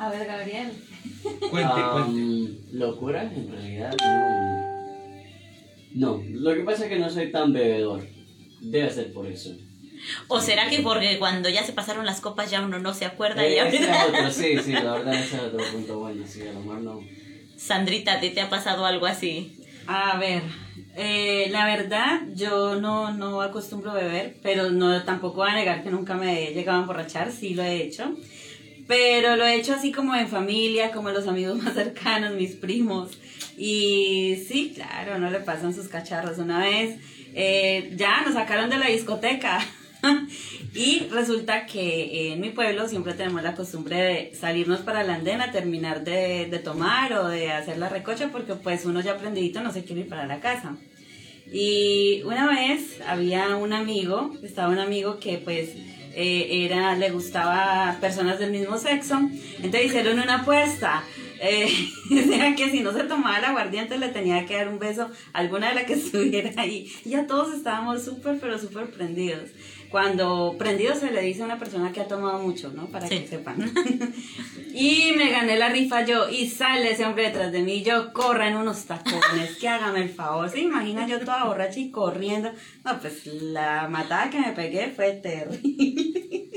A ver, Gabriel. Cuente, Um, cuente. Locuras, en realidad, no. No, lo que pasa es que no soy tan bebedor. Debe ser por eso. ¿O será que porque cuando ya se pasaron las copas ya uno no se acuerda y Eh, ese ahorita... es otro, sí, sí, la verdad ese es otro punto bueno, sí, a lo mejor no. Sandrita, ¿a ti te ha pasado algo así? A ver, eh, la verdad, yo no, no acostumbro beber, pero no tampoco voy a negar que nunca me he llegado a emborrachar, sí lo he hecho. Pero lo he hecho así como en familia, como los amigos más cercanos, mis primos. Y sí, claro, no le pasan sus cacharros. Una vez eh, ya nos sacaron de la discoteca. y resulta que en mi pueblo siempre tenemos la costumbre de salirnos para la andena, terminar de, tomar o de hacer la recocha, porque pues uno ya aprendidito no se quiere ir para la casa. Y una vez había un amigo, estaba un amigo que pues eh, era, le gustaba personas del mismo sexo, entonces hicieron una apuesta. Eh, que si no se tomaba el aguardiente le tenía que dar un beso a alguna de las que estuviera ahí. Y ya todos estábamos súper, pero súper prendidos. Cuando prendido se le dice a una persona que ha tomado mucho, ¿no? Para Sí. que sepan. y me gané la rifa yo y sale ese hombre detrás de mí y yo corra en unos tacones, que hágame el favor. ¿Se imagina yo toda borracha y corriendo? No, pues la matada que me pegué fue terrible.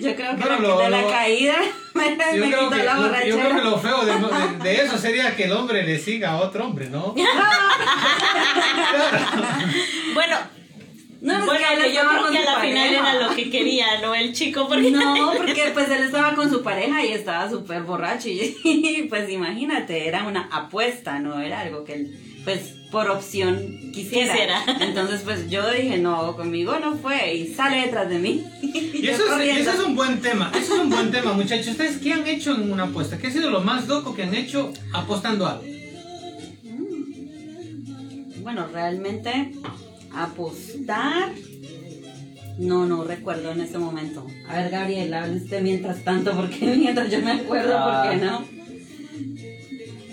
Yo creo que Bueno, la, lo- de la lo- caída me, Yo me creo, quitó que, la lo- borrachera. yo creo que lo feo de, de- de eso sería que el hombre le siga a otro hombre, ¿no? Bueno, No, es bueno, que él que yo creo que a la final era lo que quería, ¿no? El chico, porque... No, porque pues él estaba con su pareja y estaba súper borracho y pues imagínate, era una apuesta, no era algo que él pues por opción quisiera. Quisiera. Entonces pues yo dije, no, conmigo no fue y sale detrás de mí. Y eso, es, eso es un buen tema, eso es un buen tema, muchachos. ¿Ustedes qué han hecho en una apuesta? ¿Qué ha sido lo más loco que han hecho apostando algo? Bueno, realmente apostar no, no recuerdo en ese momento. A ver, Gabriela, hable usted mientras tanto, porque mientras yo me acuerdo, ¿por qué no?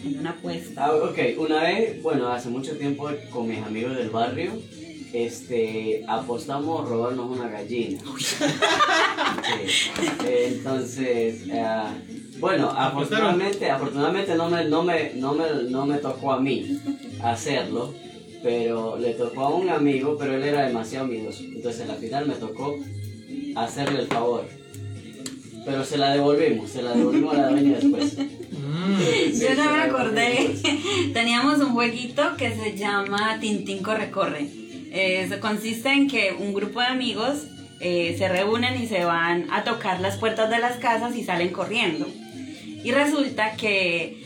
En una apuesta. Ah, ok, una vez, bueno, hace mucho tiempo con mis amigos del barrio, este, apostamos a robarnos una gallina. Sí. Entonces, ah, bueno, afortunadamente, afortunadamente no me, no, me, no, me, no me tocó a mí hacerlo, pero le tocó a un amigo, pero él era demasiado miedoso. Entonces, al final me tocó hacerle el favor. Pero se la devolvimos, se la devolvimos a la dueña después. Mm. Sí, Yo no me la acordé. Teníamos un jueguito que se llama Tintín Corre Corre. Eh, Eso consiste en que un grupo de amigos eh, se reúnen y se van a tocar las puertas de las casas y salen corriendo. Y resulta que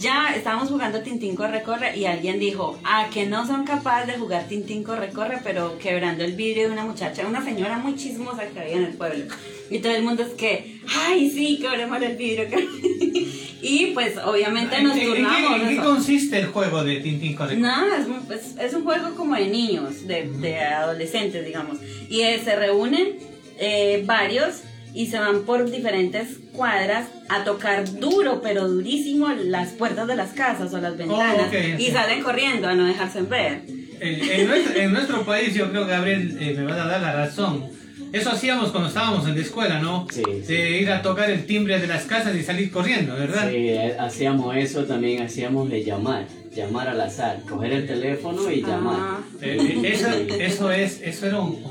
ya estábamos jugando Tintín Corre Corre y alguien dijo, ah, que no son capaces de jugar Tintín Corre Corre, pero quebrando el vidrio de una muchacha, una señora muy chismosa que había en el pueblo. Y todo el mundo es que, ay, sí, quebremos el vidrio. y pues obviamente ¿En, nos en- en qué, turnamos. en qué consiste el juego de Tintín Correcto? No, es, un- pues, es un juego como de niños, de, de adolescentes, digamos. Y eh, se reúnen eh, varios y se van por diferentes cuadras a tocar duro, pero durísimo, las puertas de las casas o las ventanas. ok, y salen corriendo a no dejarse ver. Eh, en, nuestro, en nuestro país, yo creo que Gabriel eh, me va a dar la razón. Eso hacíamos cuando estábamos en la escuela, ¿no? Sí, sí. De ir a tocar el timbre de las casas y salir corriendo, ¿verdad? Sí, eh, hacíamos eso, también hacíamos de llamar, llamar al azar, coger el teléfono y llamar. Ah, Eh, eh, eso, eso es, eso era un-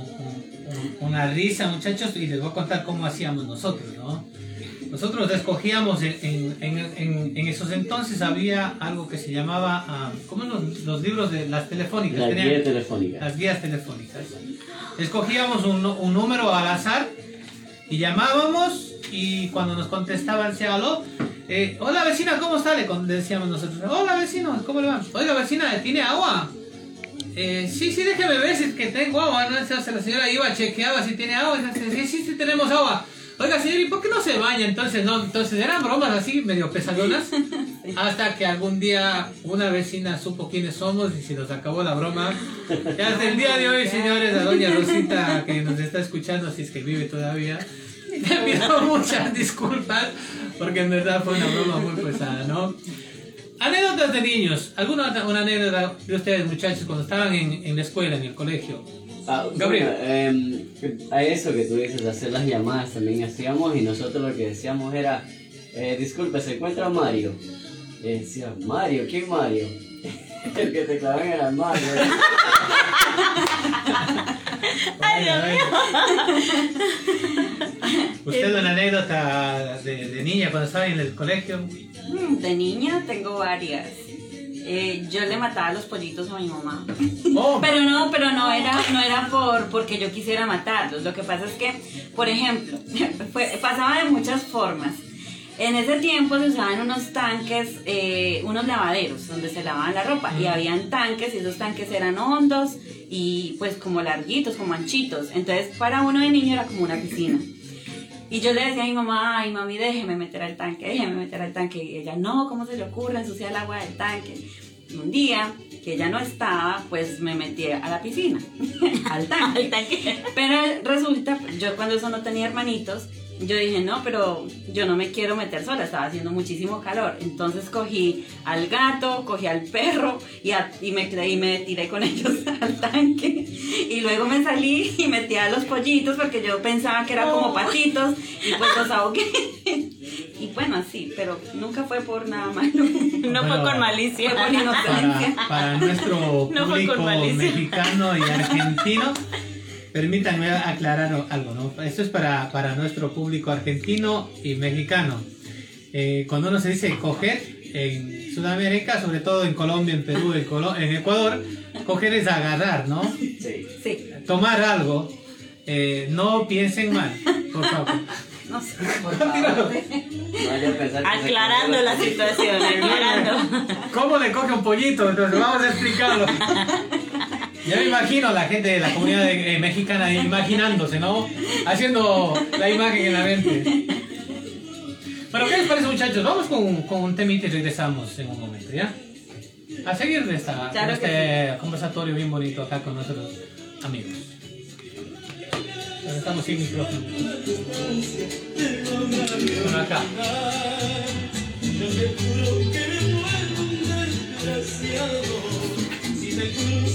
una risa, muchachos, y les voy a contar cómo hacíamos nosotros, ¿no? Nosotros escogíamos en, en, en- esos entonces había algo que se llamaba, ah, ¿cómo los, los libros de las telefónicas? La Tenían- guía telefónica. las guías telefónicas. Escogíamos un, un número al azar y llamábamos y cuando nos contestaban, se aló, eh, hola vecina, ¿cómo está? Le decíamos nosotros, hola vecino, ¿cómo le va? Oiga vecina, ¿tiene agua? Eh, sí, sí, déjeme ver si es que tengo agua, ¿no? La señora iba, chequeaba si tiene agua, sí, sí, sí, tenemos agua. Oiga, señor, ¿y por qué no se baña? Entonces, no, entonces eran bromas así, medio pesadonas, hasta que algún día una vecina supo quiénes somos y se nos acabó la broma. Y hasta el día de hoy, señores, a doña Rosita, que nos está escuchando, si es que vive todavía, le pido muchas disculpas, porque en verdad fue una broma muy pesada, ¿no? Anécdotas de niños. ¿Alguna una anécdota de ustedes, muchachos, cuando estaban en, en la escuela, en el colegio? Ah, Gabriel. bueno, em, a eso que tú dices, hacer las llamadas también hacíamos y nosotros lo que decíamos era, eh, disculpe, ¿se encuentra Mario? Y decía, Mario, ¿quién Mario? el que te clavó en el armario. Ay, Dios ¿Usted una anécdota de, de niña cuando estaba en el colegio? Mm, De niña tengo varias. Eh, yo le mataba los pollitos a mi mamá. Oh, Pero no, pero no era, no era por porque yo quisiera matarlos. Lo que pasa es que, por ejemplo, fue- pasaba de muchas formas. En ese tiempo se usaban unos tanques, eh, unos lavaderos donde se lavaban la ropa y habían tanques y esos tanques eran hondos y pues como larguitos, como anchitos. Entonces para uno de niño era como una piscina. Y yo le decía a mi mamá, ay mami, déjeme meter al tanque, déjeme meter al tanque. Y ella, no, ¿cómo se le ocurre ensuciar el agua del tanque? Y un día que ella no estaba, pues me metí a la piscina, al tanque. Al tanque. Pero resulta, yo cuando eso no tenía hermanitos, yo dije, no, pero yo no me quiero meter sola, estaba haciendo muchísimo calor. Entonces cogí al gato, cogí al perro y, a- y, me, y me tiré con ellos al tanque. Y luego me salí y metí a los pollitos porque yo pensaba que eran como patitos y pues los ahogué. Y bueno, así, pero nunca fue por nada malo. No fue con malicia. Fue por inocencia. para, para nuestro No fue con público malicia. mexicano y argentino, permítanme aclarar algo, ¿no? Esto es para, para nuestro público argentino y mexicano. Eh, cuando uno se dice coger en Sudamérica, sobre todo en Colombia, en Perú, en, Colo- en Ecuador, coger es agarrar, ¿no? Sí. Sí, Tomar algo. Eh, no piensen mal, por favor. no sé. Por favor. Aclarando la situación, aclarando. ¿Cómo le coge un pollito? Entonces vamos a explicarlo. Ya me imagino a la gente de la comunidad eh, mexicana imaginándose, ¿no? Haciendo la imagen en la mente. Bueno, ¿qué les parece muchachos? Vamos con, con un temita y regresamos en un momento, ¿ya? A seguir de esta, Claro de este conversatorio bien bonito acá con nuestros amigos. Pero estamos sin micrófono. Bueno, acá.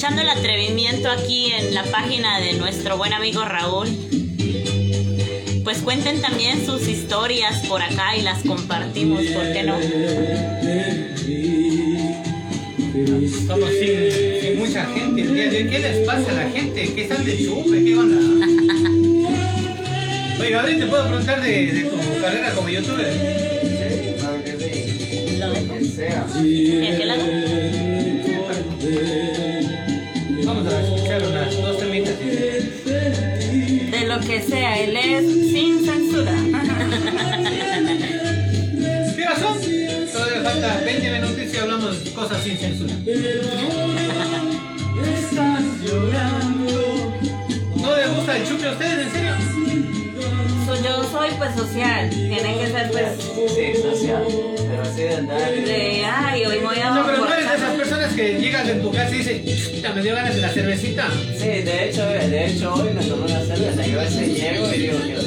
aprovechando el atrevimiento aquí en la página de nuestro buen amigo Raúl, pues cuenten también sus historias por acá y las compartimos, ¿por qué no? Estamos sin, sin mucha gente. ¿Qué les pasa a la gente? ¿Qué están de chupe? ¿Qué onda? Oye, Gabriel, ¿te puedo preguntar de, de tu carrera como youtuber? Sí, claro que sí. Lo. Quien sea. ¿De aquel lado? Unas dos temitas. De lo que sea, él es sin censura. ¿Qué razón? Todavía falta 20 minutos y hablamos cosas sin censura. ¿No les gusta el chupe a ustedes, en serio? So, yo soy pues social, tiene que ser pues Sí, social. Pero así de andar. de, ay, hoy voy a No, pero no eres de esas personas que llegas en tu casa y dices, "Chuta, me dio ganas de la cervecita. Sí, de hecho, de hecho hoy me tomé una cerveza. Yo a veces llego y digo quiero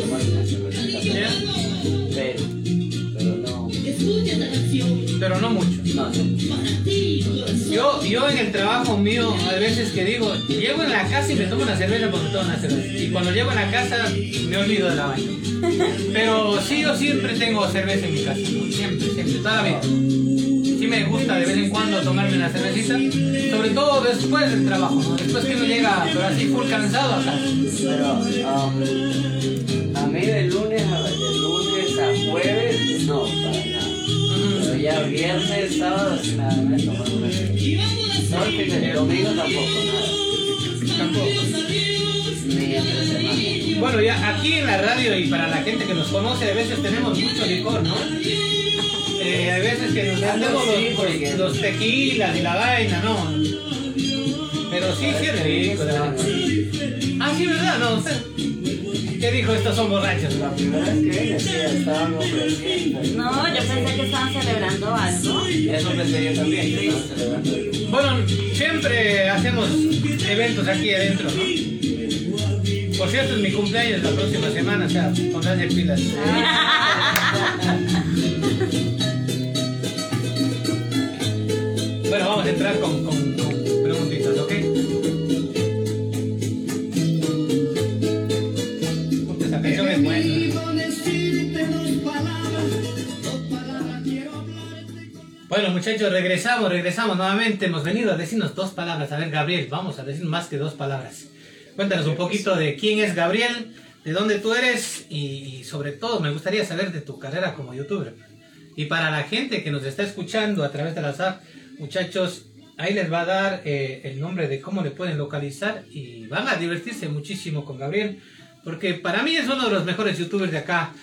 Pero no mucho. No, no. Yo, yo en el trabajo mío, a veces que digo, llego en la casa y me tomo una cerveza cuando tomo una cerveza. Y cuando llego a la casa, me olvido de la vaina. Pero sí, yo siempre tengo cerveza en mi casa. Siempre, siempre, toda la vida. Sí me gusta de vez en cuando tomarme una cervecita. Sobre todo después del trabajo, ¿no? Después que uno llega, pero así full cansado acá. Pero um, a mí de lunes a, de lunes a jueves, no, ya viernes, sábado, nada más tomar una. No, el domingo tampoco, nada. Tampoco. Ni entre semana. Bueno, ya aquí en la radio y para la gente que nos conoce, a veces tenemos mucho licor, ¿no? Eh, hay veces que nos vendemos los, porque- los tequilas y la vaina, ¿no? Pero sí, sí es rico. Ah, sí, ¿verdad? No, usted. ¿Qué dijo? Estos son borrachos. La primera vez que sí, estaban ofreciendo. No, yo pensé que estaban celebrando algo. Eso pensé yo también, que estaban celebrando. Bueno, siempre hacemos eventos aquí adentro, ¿no? Por cierto, es mi cumpleaños la próxima semana, o sea, pónganse pilas. Bueno, vamos a entrar con, con, con Bueno, muchachos, regresamos, regresamos nuevamente. Hemos venido a decirnos dos palabras. A ver, Gabriel, vamos a decir más que dos palabras. Cuéntanos un poquito de quién es Gabriel, de dónde tú eres y, y sobre todo me gustaría saber de tu carrera como youtuber. Y para la gente que nos está escuchando a través de la SAP, muchachos, ahí les va a dar eh, el nombre de cómo le pueden localizar y van a divertirse muchísimo con Gabriel, porque para mí es uno de los mejores youtubers de acá,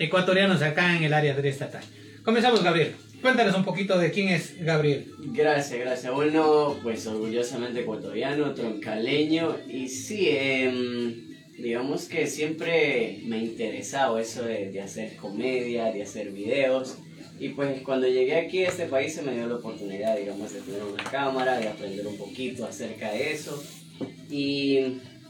ecuatorianos acá en el área de estatal. Comenzamos, Gabriel. Cuéntanos un poquito de quién es Gabriel. Gracias, gracias. Bueno, pues orgullosamente ecuatoriano, troncaleño y sí, em, digamos que siempre me ha interesado eso de, de hacer comedia, de hacer videos. Y pues cuando llegué aquí a este país se me dio la oportunidad, digamos, de tener una cámara, de aprender un poquito acerca de eso. Y,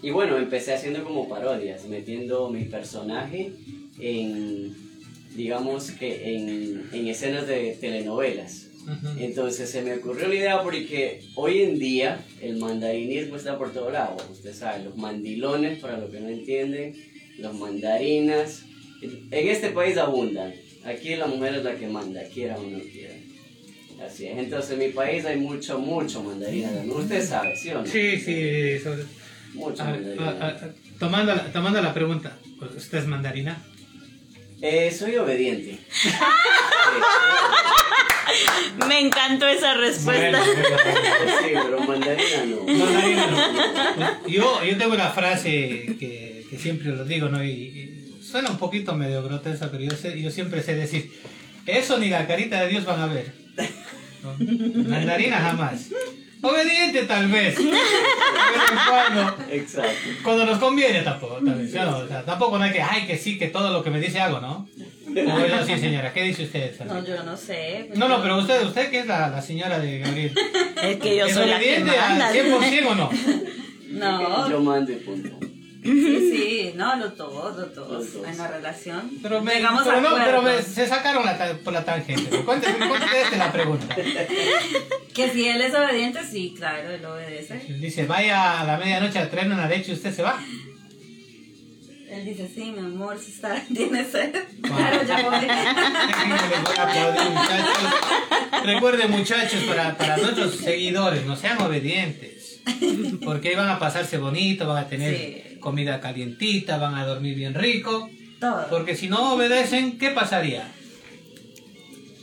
y bueno, empecé haciendo como parodias, metiendo mi personaje en, digamos que en, en escenas de telenovelas. Entonces se me ocurrió la idea porque hoy en día el mandarinismo está por todo lado. Usted sabe, los mandilones, para los que no entienden, los mandarinas. En este país abundan. Aquí la mujer es la que manda, quiera o no quiera. Así es. Entonces en mi país hay mucho, mucho mandarina. Usted sabe, ¿sí o no? Sí, sí, sobre- Mucho a- mandarina. a- a- tomando, la, tomando la pregunta, ¿usted es mandarina? Eh, soy obediente. Me encantó esa respuesta. sí, pero mandarina no. Mandarina no. Yo, yo tengo una frase que, que siempre lo digo, ¿no? Y, y suena un poquito medio grotesca, pero yo, sé, yo siempre sé decir, eso ni la carita de Dios van a ver. ¿no? Mandarina jamás. Obediente tal vez. De vez en cuando. Exacto. Cuando nos conviene tampoco, tal vez, ¿sí o no? O sea, tampoco no hay que, ay, que sí, que todo lo que me dice hago, ¿no? O yo sí, señora, ¿qué dice usted? No, yo no sé. pues No, no, pero usted, usted que es la, la señora de Gabriel. Es que yo ¿Es soy la que obediente manda. al 100% o no? No, Yo mando y punto. Sí, sí, no, lo todos, lo todos. Los dos. En la relación. Pero, me, Llegamos pero a no, pero me- se sacaron la por la tangente. Cuénteme, este la pregunta. Que si él es obediente, sí, claro, él obedece. Dice, vaya a la medianoche a traer una leche y usted se va. Él dice, sí, mi amor, si está, tiene sed. Claro, yo voy. Aplaudir, muchachos. Recuerden, muchachos, para, para nuestros seguidores, no sean obedientes. Porque ahí van a pasarse bonito, van a tener Sí. Comida calientita, van a dormir bien rico. Todo. Porque si no obedecen, ¿qué pasaría?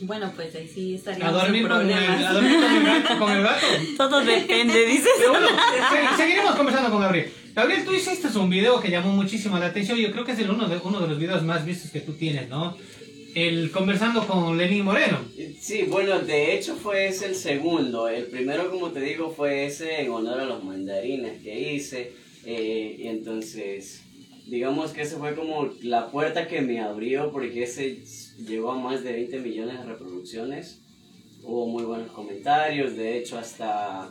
Bueno, pues ahí sí ¿A estaríamos dormir, con el. ¿A dormir con el gato? Con el gato? Todo depende, dices. Pero bueno, se- seguiremos conversando con Gabriel. Gabriel, tú hiciste un video que llamó muchísimo la atención. Yo creo que es el uno de, uno de los videos más vistos que tú tienes, ¿no? El conversando con Lenín Moreno. Sí, bueno, de hecho fue ese el segundo. El primero, como te digo, fue ese en honor a los mandarines que hice. Eh, y entonces, digamos que ese fue como la puerta que me abrió porque ese llegó a más de 20 millones de reproducciones. Hubo muy buenos comentarios, de hecho hasta,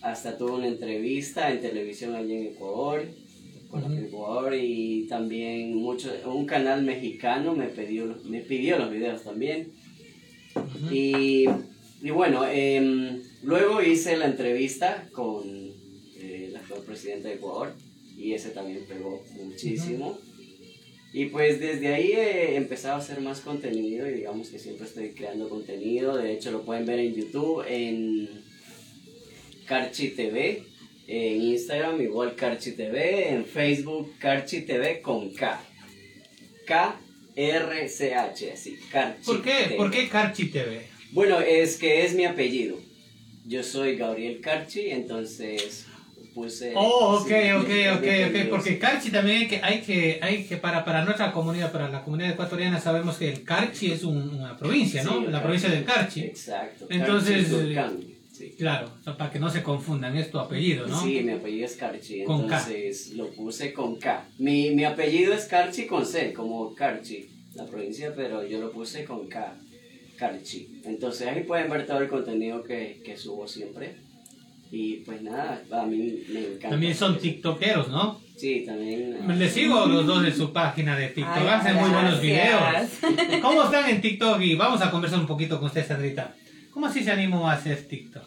hasta tuve una entrevista en televisión allí en Ecuador. con de Ecuador y también mucho, un canal mexicano me pidió, me pidió los videos también. Y, y bueno, em, luego hice la entrevista con presidente de Ecuador y ese también pegó muchísimo. Y pues desde ahí he empezado a hacer más contenido y digamos que siempre estoy creando contenido. De hecho lo pueden ver en YouTube, en Carchi TV, en Instagram igual Carchi TV, en Facebook Carchi TV con K. K-R-C-H, así, Carchi ¿Por qué? TV. ¿Por qué Carchi TV? Bueno, es que es mi apellido. Yo soy Gabriel Carchi, entonces puse... Oh, ok, sí, ok, mi ok, ok. Porque Carchi también hay que, hay que, hay que para, para nuestra comunidad, para la comunidad ecuatoriana, sabemos que el Carchi es un- una provincia, ¿no? Sí, la Carchi. provincia del Carchi. Exacto. Entonces, Carchi. Sí. Claro, o sea, para que no se confundan, es tu apellido, ¿no? Sí, mi apellido es Carchi, Con K. entonces lo puse con K. Mi, mi apellido es Carchi con C, como Carchi, la provincia, pero yo lo puse con K, Carchi. Entonces ahí pueden ver todo el contenido que, que subo siempre. Y pues nada, a mí me encanta. También son tiktokeros, ¿no? Sí, también. Les sigo los dos en su página de TikTok, Ay, hacen muy buenos gracias. videos. ¿Cómo están en TikTok? Y vamos a conversar un poquito con usted, Sandrita. ¿Cómo así se animó a hacer TikTok?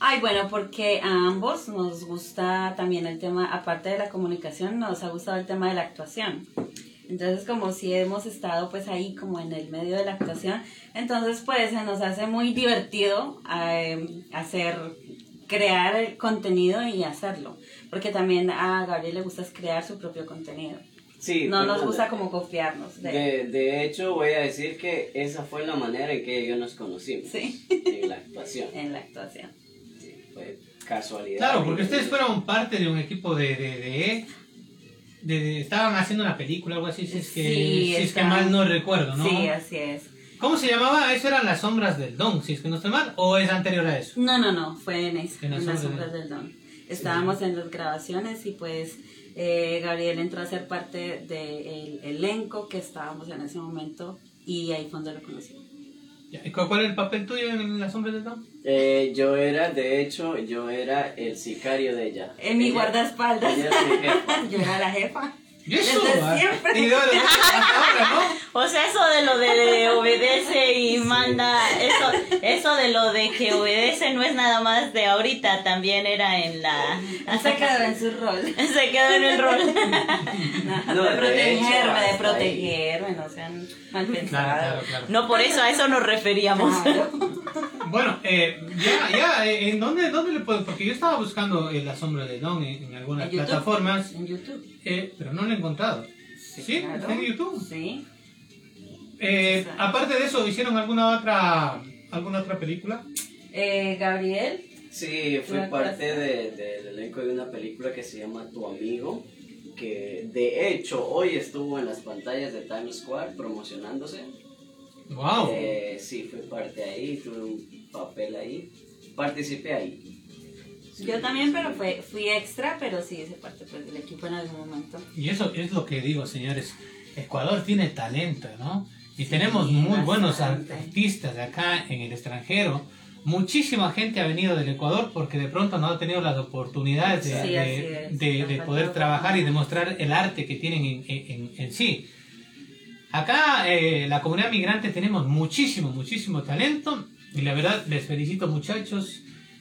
Ay, bueno, porque a ambos nos gusta también el tema, aparte de la comunicación, nos ha gustado el tema de la actuación. Entonces, como si hemos estado pues ahí como en el medio de la actuación, entonces pues se nos hace muy divertido eh, hacer, crear el contenido y hacerlo. Porque también a Gabriel le gusta crear su propio contenido. Sí, No nos pues, gusta como confiarnos. de- De, de hecho, voy a decir que esa fue la manera en que ellos nos conocimos. Sí. En la actuación. en la actuación. Sí, fue casualidad. Claro, porque ustedes fueron parte de un equipo de... de, de- de- de- estaban haciendo una película, algo así, si es que, Sí, si es que mal no recuerdo, ¿no? Sí, así es. ¿Cómo se llamaba? ¿Eso eran las sombras del Don, si es que no estoy mal? ¿O es anterior a eso? No, no, no, fue en, esa, En en, las sombras sombras del don. Estábamos en las grabaciones y pues eh, Gabriel entró a ser parte del elenco que estábamos en ese momento y ahí fue donde lo conocí. Ya, ¿y ¿Cuál cuál era el papel tuyo en las sombras del Don? Eh, yo era, de hecho, yo era el sicario de ella. En mi Ella- guardaespaldas. ella era mi jefa. Yo era la jefa. ¿Y eso? Desde ah? siempre. Y de ahora- hasta ahora, ¿no? O sea, eso de lo de, de obedece y manda, eso, eso de lo de que obedece no es nada más de ahorita, también era en la... Se quedó en su rol. Se quedó en el rol. No, de de protegerme, de protegerme, no sean mal Claro, pensados. claro, claro. No, por eso a eso nos referíamos. Claro. Bueno, eh, ya, ya, eh, ¿en dónde, dónde le puedo? Porque yo estaba buscando eh, la sombra de Don en, en algunas En YouTube. plataformas, En YouTube. eh, pero no lo he encontrado. ¿Sí? claro. ¿Está en YouTube? Sí. Eh, aparte de eso, ¿hicieron alguna otra, alguna otra película? Eh, Gabriel. Sí, fui parte de- del elenco de una película que se llama Tu Amigo, que de hecho hoy estuvo en las pantallas de Times Square promocionándose. ¡Wow! Eh, sí, fui parte ahí, tuve un papel ahí, participé ahí. Yo también, pero fue, fui extra, pero sí hice parte pues, del equipo en algún momento. Y eso es lo que digo, señores. Ecuador tiene talento, ¿no? Y tenemos muy buenos artistas de acá en el extranjero. Muchísima gente ha venido del Ecuador porque de pronto no ha tenido las oportunidades de, Sí, de- poder trabajar y demostrar el arte que tienen en, en- en sí. Acá, eh, la comunidad migrante, tenemos muchísimo, muchísimo talento. Y la verdad, les felicito, muchachos.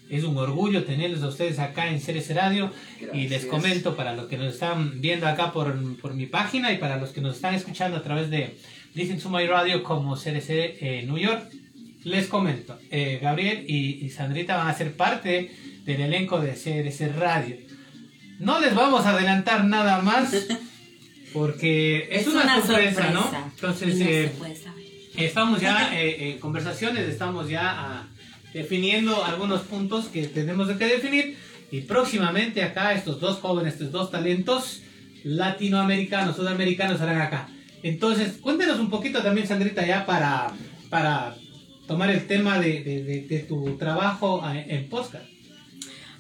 Es un orgullo tenerlos a ustedes acá en Ceres Radio. Y les comento para los que nos están viendo acá por, por mi página y para los que nos están escuchando a través de Listen to My Radio como CDC eh, New York, les comento, eh, Gabriel y, y Sandrita van a ser parte del elenco de CDC Radio. No les vamos a adelantar nada más porque es, una, sorpresa, ¿no? Entonces, no eh. Estamos ya eh, en conversaciones, estamos ya ah, definiendo algunos puntos que tenemos que definir y próximamente acá estos dos jóvenes, estos dos talentos latinoamericanos, sudamericanos estarán acá. Entonces, cuéntenos un poquito también, Sandrita, ya para, para tomar el tema de, de- de- de tu trabajo ah, en podcast.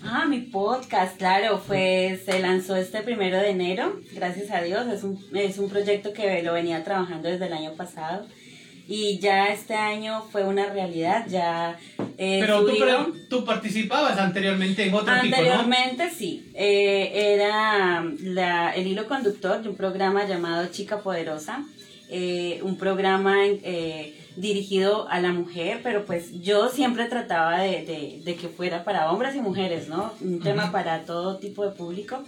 Ah, mi podcast, claro, fue, se lanzó este primero de enero, gracias a Dios, es un, es un proyecto que lo venía trabajando desde el año pasado y ya este año fue una realidad, ya eh, Pero tú, pre- tú participabas anteriormente en otro tipo, ¿no? Anteriormente sí, eh, era la- el hilo conductor de un programa llamado Chica Poderosa, eh, un programa eh, dirigido a la mujer, pero pues yo siempre trataba de, de- de que fuera para hombres y mujeres, ¿no? Un tema para todo tipo de público,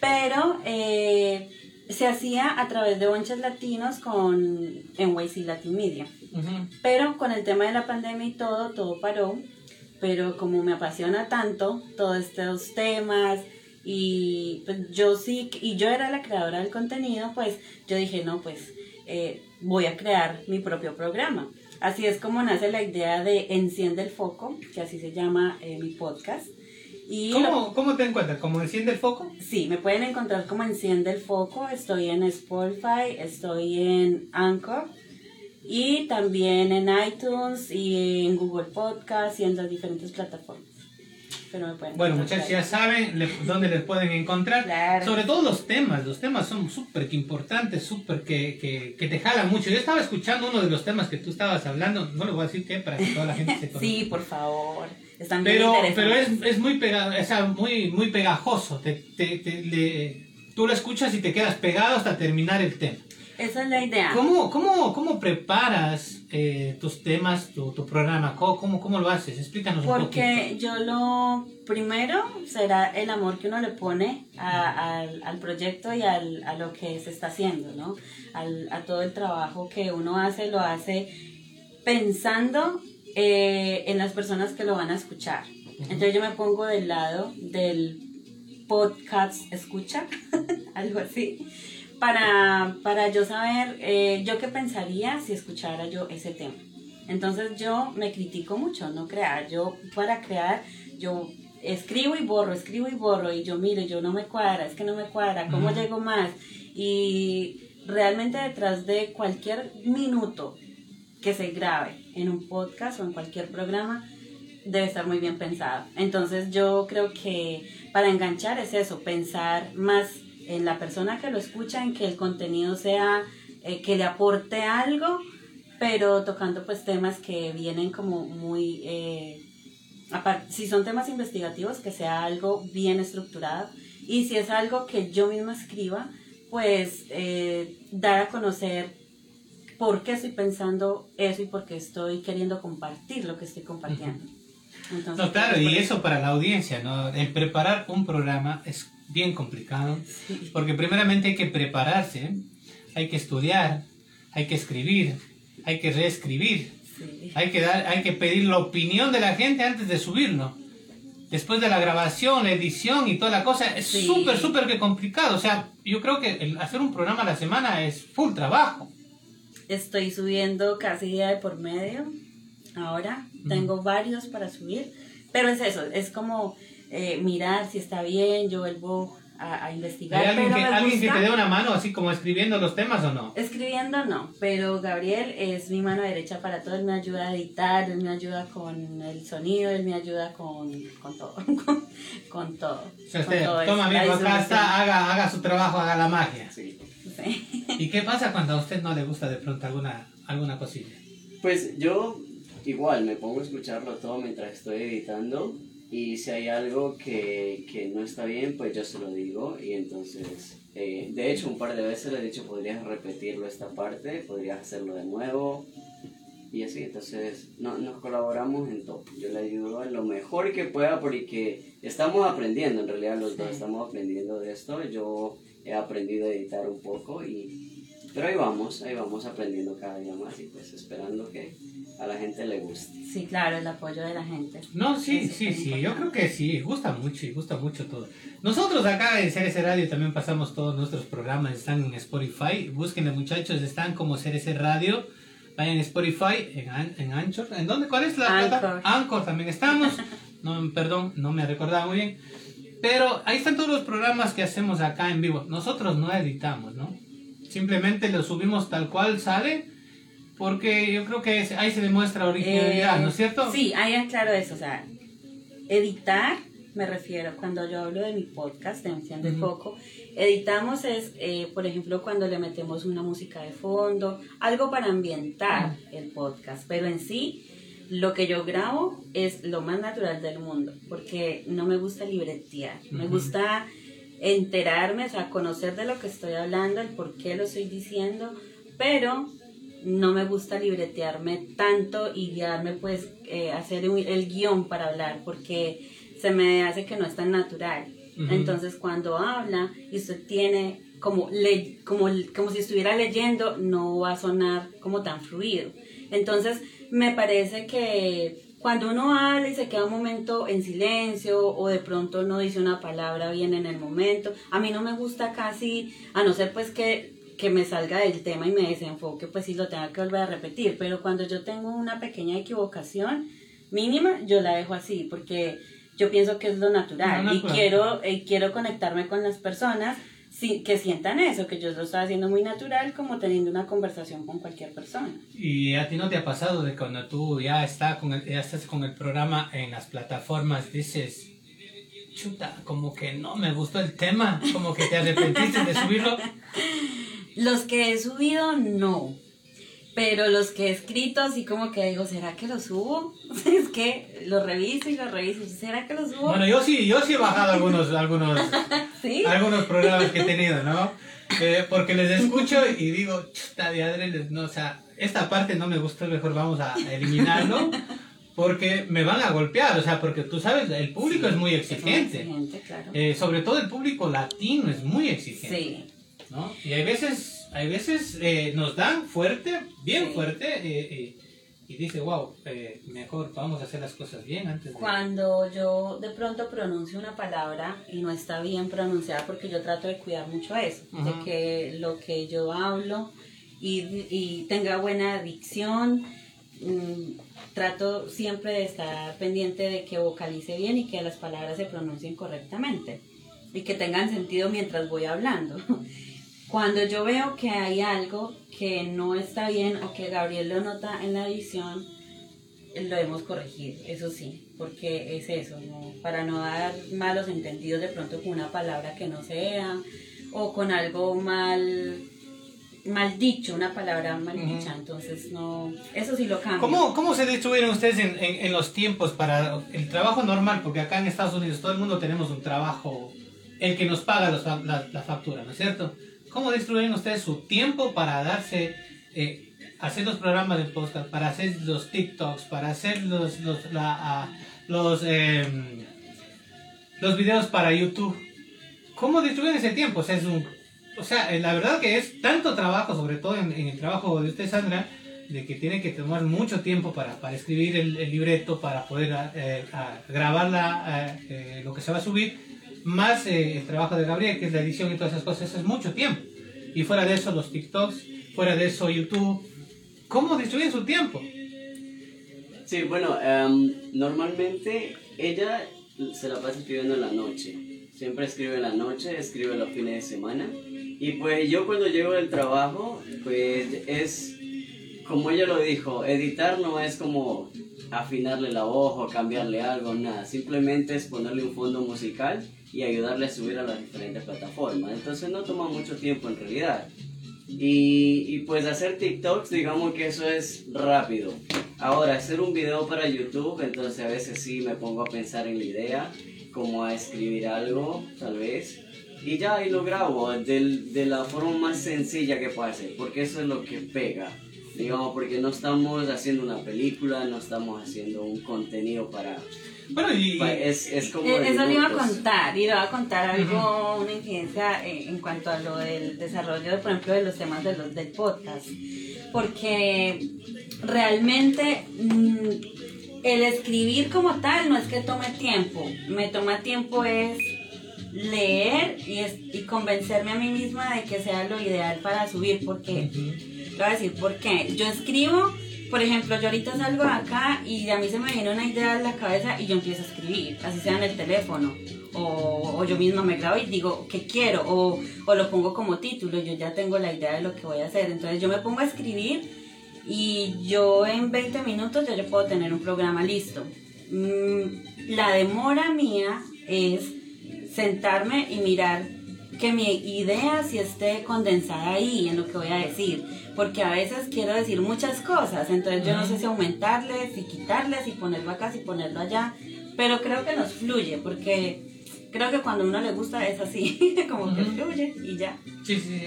pero eh, se hacía a través de bonches latinos con NYC Latin Media. Pero con el tema de la pandemia y todo, todo paró. Pero como me apasiona tanto todos estos temas y pues, yo sí, y yo era la creadora del contenido, pues yo dije, no, pues eh, voy a crear mi propio programa. Así es como nace la idea de Enciende el Foco, que así se llama eh, mi podcast. Y lo- ¿Cómo, ¿Cómo te encuentras? ¿Cómo enciende el foco? Sí, me pueden encontrar como Enciende el Foco. Estoy en Spotify, estoy en Anchor Y también en iTunes y en Google Podcast y en las diferentes plataformas. Pero me pueden Bueno, muchachos, ya saben le- dónde les pueden encontrar. Claro. Sobre todo los temas. Los temas son súper que importantes, súper que, que, que te jalan mucho. Yo estaba escuchando uno de los temas que tú estabas hablando. No le voy a decir qué para que toda la gente se conozca. Sí, por favor. Están bien Pero, pero es, es muy, pega, o sea, muy, muy pegajoso. Te, te- te- le- tú lo escuchas y te quedas pegado hasta terminar el tema. Esa es la idea. ¿Cómo, cómo, cómo preparas eh, tus temas, tu, tu programa? ¿Cómo, cómo, cómo lo haces? Explícanos un Porque poquito. yo lo primero será el amor que uno le pone a- al, al proyecto y al, a lo que se está haciendo, ¿no? Al- a todo el trabajo que uno hace, lo hace pensando eh, en las personas que lo van a escuchar. Entonces yo me pongo del lado del podcast escucha, algo así, para, para yo saber, eh, yo qué pensaría si escuchara yo ese tema. Entonces yo me critico mucho, no crear. Yo para crear, yo escribo y borro, escribo y borro y yo mire, yo no me cuadra, es que no me cuadra, ¿cómo Ujú. llego más? Y realmente detrás de cualquier minuto que se grabe en un podcast o en cualquier programa debe estar muy bien pensado. Entonces yo creo que para enganchar es eso, pensar más en la persona que lo escucha, en que el contenido sea, eh, que le aporte algo, pero tocando pues temas que vienen como muy... eh, si son temas investigativos, que sea algo bien estructurado. Y si es algo que yo misma escriba, pues eh, dar a conocer por qué estoy pensando eso y por qué estoy queriendo compartir lo que estoy compartiendo. Entonces, No, claro, pues, y eso para la audiencia, ¿no? El preparar un programa es bien complicado, Sí. porque primeramente hay que prepararse, hay que estudiar, hay que escribir, hay que reescribir, Sí. hay que, dar, hay que pedir la opinión de la gente antes de subirlo. Después de la grabación, la edición y toda la cosa, es Sí. súper, súper que complicado. O sea, yo creo que el hacer un programa a la semana es full trabajo. Estoy subiendo casi día de por medio. Ahora tengo varios para subir. Pero es eso, es como eh, mirar si está bien, yo vuelvo a, a investigar. ¿Hay alguien, pero que, alguien te dé una mano así como escribiendo los temas o no? Escribiendo no, pero Gabriel es mi mano derecha para todo, él me ayuda a editar, él me ayuda con el sonido, él me ayuda con, con todo, con, con todo. O sea, con usted, todo toma, distribución. está, haga, haga su trabajo, haga la magia. Sí. Sí. ¿Y qué pasa cuando a usted no le gusta de pronto alguna, alguna cosilla? Pues yo igual me pongo a escucharlo todo mientras estoy editando y si hay algo que, que no está bien, pues yo se lo digo y entonces, eh, de hecho un par de veces le he dicho, podrías repetirlo esta parte, podrías hacerlo de nuevo y así, entonces no, nos colaboramos en todo. Yo le ayudo en lo mejor que pueda porque estamos aprendiendo, en realidad los dos estamos aprendiendo de esto, yo he aprendido a editar un poco y... Pero ahí vamos, ahí vamos aprendiendo cada día más y pues esperando que a la gente le guste. Sí, claro, el apoyo de la gente. No, sí, sí, sí, yo creo que sí, gusta mucho y gusta mucho todo. Nosotros acá en CRC Radio también pasamos todos nuestros programas, están en Spotify, búsquenle muchachos, están como CRC Radio, vayan en Spotify, en, An- en Anchor, ¿en dónde? ¿Cuál es la Anchor. plataforma? Anchor también estamos, no, perdón, no me recordaba muy bien, pero ahí están todos los programas que hacemos acá en vivo, nosotros no editamos, ¿no? Simplemente lo subimos tal cual sale, porque yo creo que es- ahí se demuestra originalidad, Eh, ¿no es cierto? Sí, ahí aclaro eso, o sea, editar, me refiero, cuando yo hablo de mi podcast, de Emisión de Ujú. Foco, editamos es, eh, por ejemplo, cuando le metemos una música de fondo, algo para ambientar el podcast, pero en sí, lo que yo grabo es lo más natural del mundo, porque no me gusta libretear, me gusta enterarme, o sea, conocer de lo que estoy hablando, el por qué lo estoy diciendo, pero no me gusta libretearme tanto y guiarme, pues, eh, hacer un- el guion para hablar, porque se me hace que no es tan natural. Entonces, cuando habla y usted tiene como, le, como, como si estuviera leyendo, no va a sonar como tan fluido. Entonces, me parece que cuando uno habla y se queda un momento en silencio o de pronto no dice una palabra bien en el momento, a mí no me gusta casi, a no ser pues que, que me salga del tema y me desenfoque, pues sí lo tenga que volver a repetir, pero cuando yo tengo una pequeña equivocación mínima, yo la dejo así, porque yo pienso que es lo natural, Lo y natural. quiero, eh, quiero conectarme con las personas sí, que sientan eso, que yo lo estaba haciendo muy natural, como teniendo una conversación con cualquier persona. ¿Y a ti no te ha pasado de cuando tú ya, está con el- ya estás con el programa en las plataformas, dices, chuta, como que no me gustó el tema, como que te arrepentiste de subirlo? Los que he subido, no. Pero los que he escrito, sí como que digo, ¿será que lo subo? es que lo reviso y lo reviso. ¿Será que lo subo? Bueno, yo sí, yo sí he bajado algunos, algunos, sí. algunos programas que he tenido, ¿no? Eh, porque les escucho y digo, chuta, de adrede, no, o sea, esta parte no me gustó, mejor vamos a eliminarlo. Porque me van a golpear, o sea, porque tú sabes, el público es muy Es muy exigente. exigente, claro. Eh, sobre todo el público latino es muy exigente. sí. ¿No? Y hay veces, hay veces eh, nos dan fuerte, bien Sí. fuerte, eh, eh, y dice, wow, mejor vamos a hacer las cosas bien antes de... Cuando yo de pronto pronuncio una palabra y no está bien pronunciada, porque yo trato de cuidar mucho eso, de que lo que yo hablo y, y tenga buena dicción, mm, trato siempre de estar pendiente de que vocalice bien y que las palabras se pronuncien correctamente y que tengan sentido mientras voy hablando. Cuando yo veo que hay algo que no está bien o que Gabriel lo nota en la edición, lo hemos corregido, eso sí, porque es eso, ¿no? para no dar malos entendidos de pronto con una palabra que no sea o con algo mal mal dicho, una palabra mal dicha, entonces no, eso sí lo cambio. ¿Cómo, ¿Cómo se distribuyen ustedes en, en, en los tiempos para el trabajo normal? Porque acá en Estados Unidos todo el mundo tenemos un trabajo, el que nos paga los la, la factura, ¿no es cierto? ¿Cómo distribuyen ustedes su tiempo para darse, eh, hacer los programas de podcast, para hacer los TikToks, para hacer los, los, la, los, em, los videos para YouTube? ¿Cómo distribuyen ese tiempo? O sea, eh, la verdad que es tanto trabajo, sobre todo en, el trabajo de usted, Sandra, de que tiene que tomar mucho tiempo para, para escribir el, el libreto, para poder eh, grabar la, eh, eh, lo que se va a subir, más eh, el trabajo de Gabriel, que es la edición y todas esas cosas, eso es mucho tiempo. Y fuera de eso, los TikToks, fuera de eso, YouTube. ¿Cómo distribuyen su tiempo? Sí, bueno, em, normalmente ella se la pasa escribiendo en la noche. Siempre escribe en la noche, escribe los fines de semana. Y pues yo cuando llego del trabajo, pues es, como ella lo dijo, editar no es como afinarle la voz o cambiarle algo, nada. Simplemente es ponerle un fondo musical y ayudarle a subir a las diferentes plataformas. Entonces no toma mucho tiempo en realidad. Y, y pues hacer TikToks, digamos que eso es rápido. Ahora, hacer un video para YouTube, entonces a veces sí me pongo a pensar en la idea, como a escribir algo, tal vez. Y ya ahí lo grabo del- de la forma más sencilla que pueda ser, porque eso es lo que pega. Digamos, porque no estamos haciendo una película, no estamos haciendo un contenido para... Bueno, y, pa- es, es como... Eh, Eso le iba a contar, y le iba a contar algo, una incidencia eh, en cuanto a lo del desarrollo, por ejemplo, de los temas de los, del podcast. Porque realmente mm, el escribir como tal no es que tome tiempo, me toma tiempo es leer y, es- y convencerme a mí misma de que sea lo ideal para subir, porque le voy a decir por qué. Yo escribo, por ejemplo, yo ahorita salgo acá y a mí se me viene una idea en la cabeza y yo empiezo a escribir, así sea en el teléfono. O, o yo misma me grabo y digo qué quiero, o, o lo pongo como título, yo ya tengo la idea de lo que voy a hacer. Entonces yo me pongo a escribir y yo en 20 minutos ya yo puedo tener un programa listo. Mm, la demora mía es sentarme y mirar que mi idea sí esté condensada ahí en lo que voy a decir, porque a veces quiero decir muchas cosas, entonces yo no sé si aumentarles, si quitarles, si ponerlo acá, si ponerlo allá, pero creo que nos fluye, porque creo que cuando a uno le gusta es así, como que Ujú. fluye y ya. Sí, sí, sí.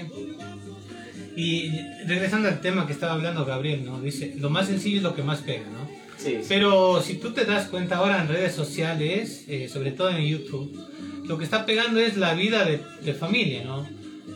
Y regresando al tema que estaba hablando Gabriel, ¿no? Dice, lo más sencillo es lo que más pega, ¿no? Sí, sí. Pero si tú te das cuenta ahora en redes sociales, eh, sobre todo en YouTube, lo que está pegando es la vida de, de familia, ¿no?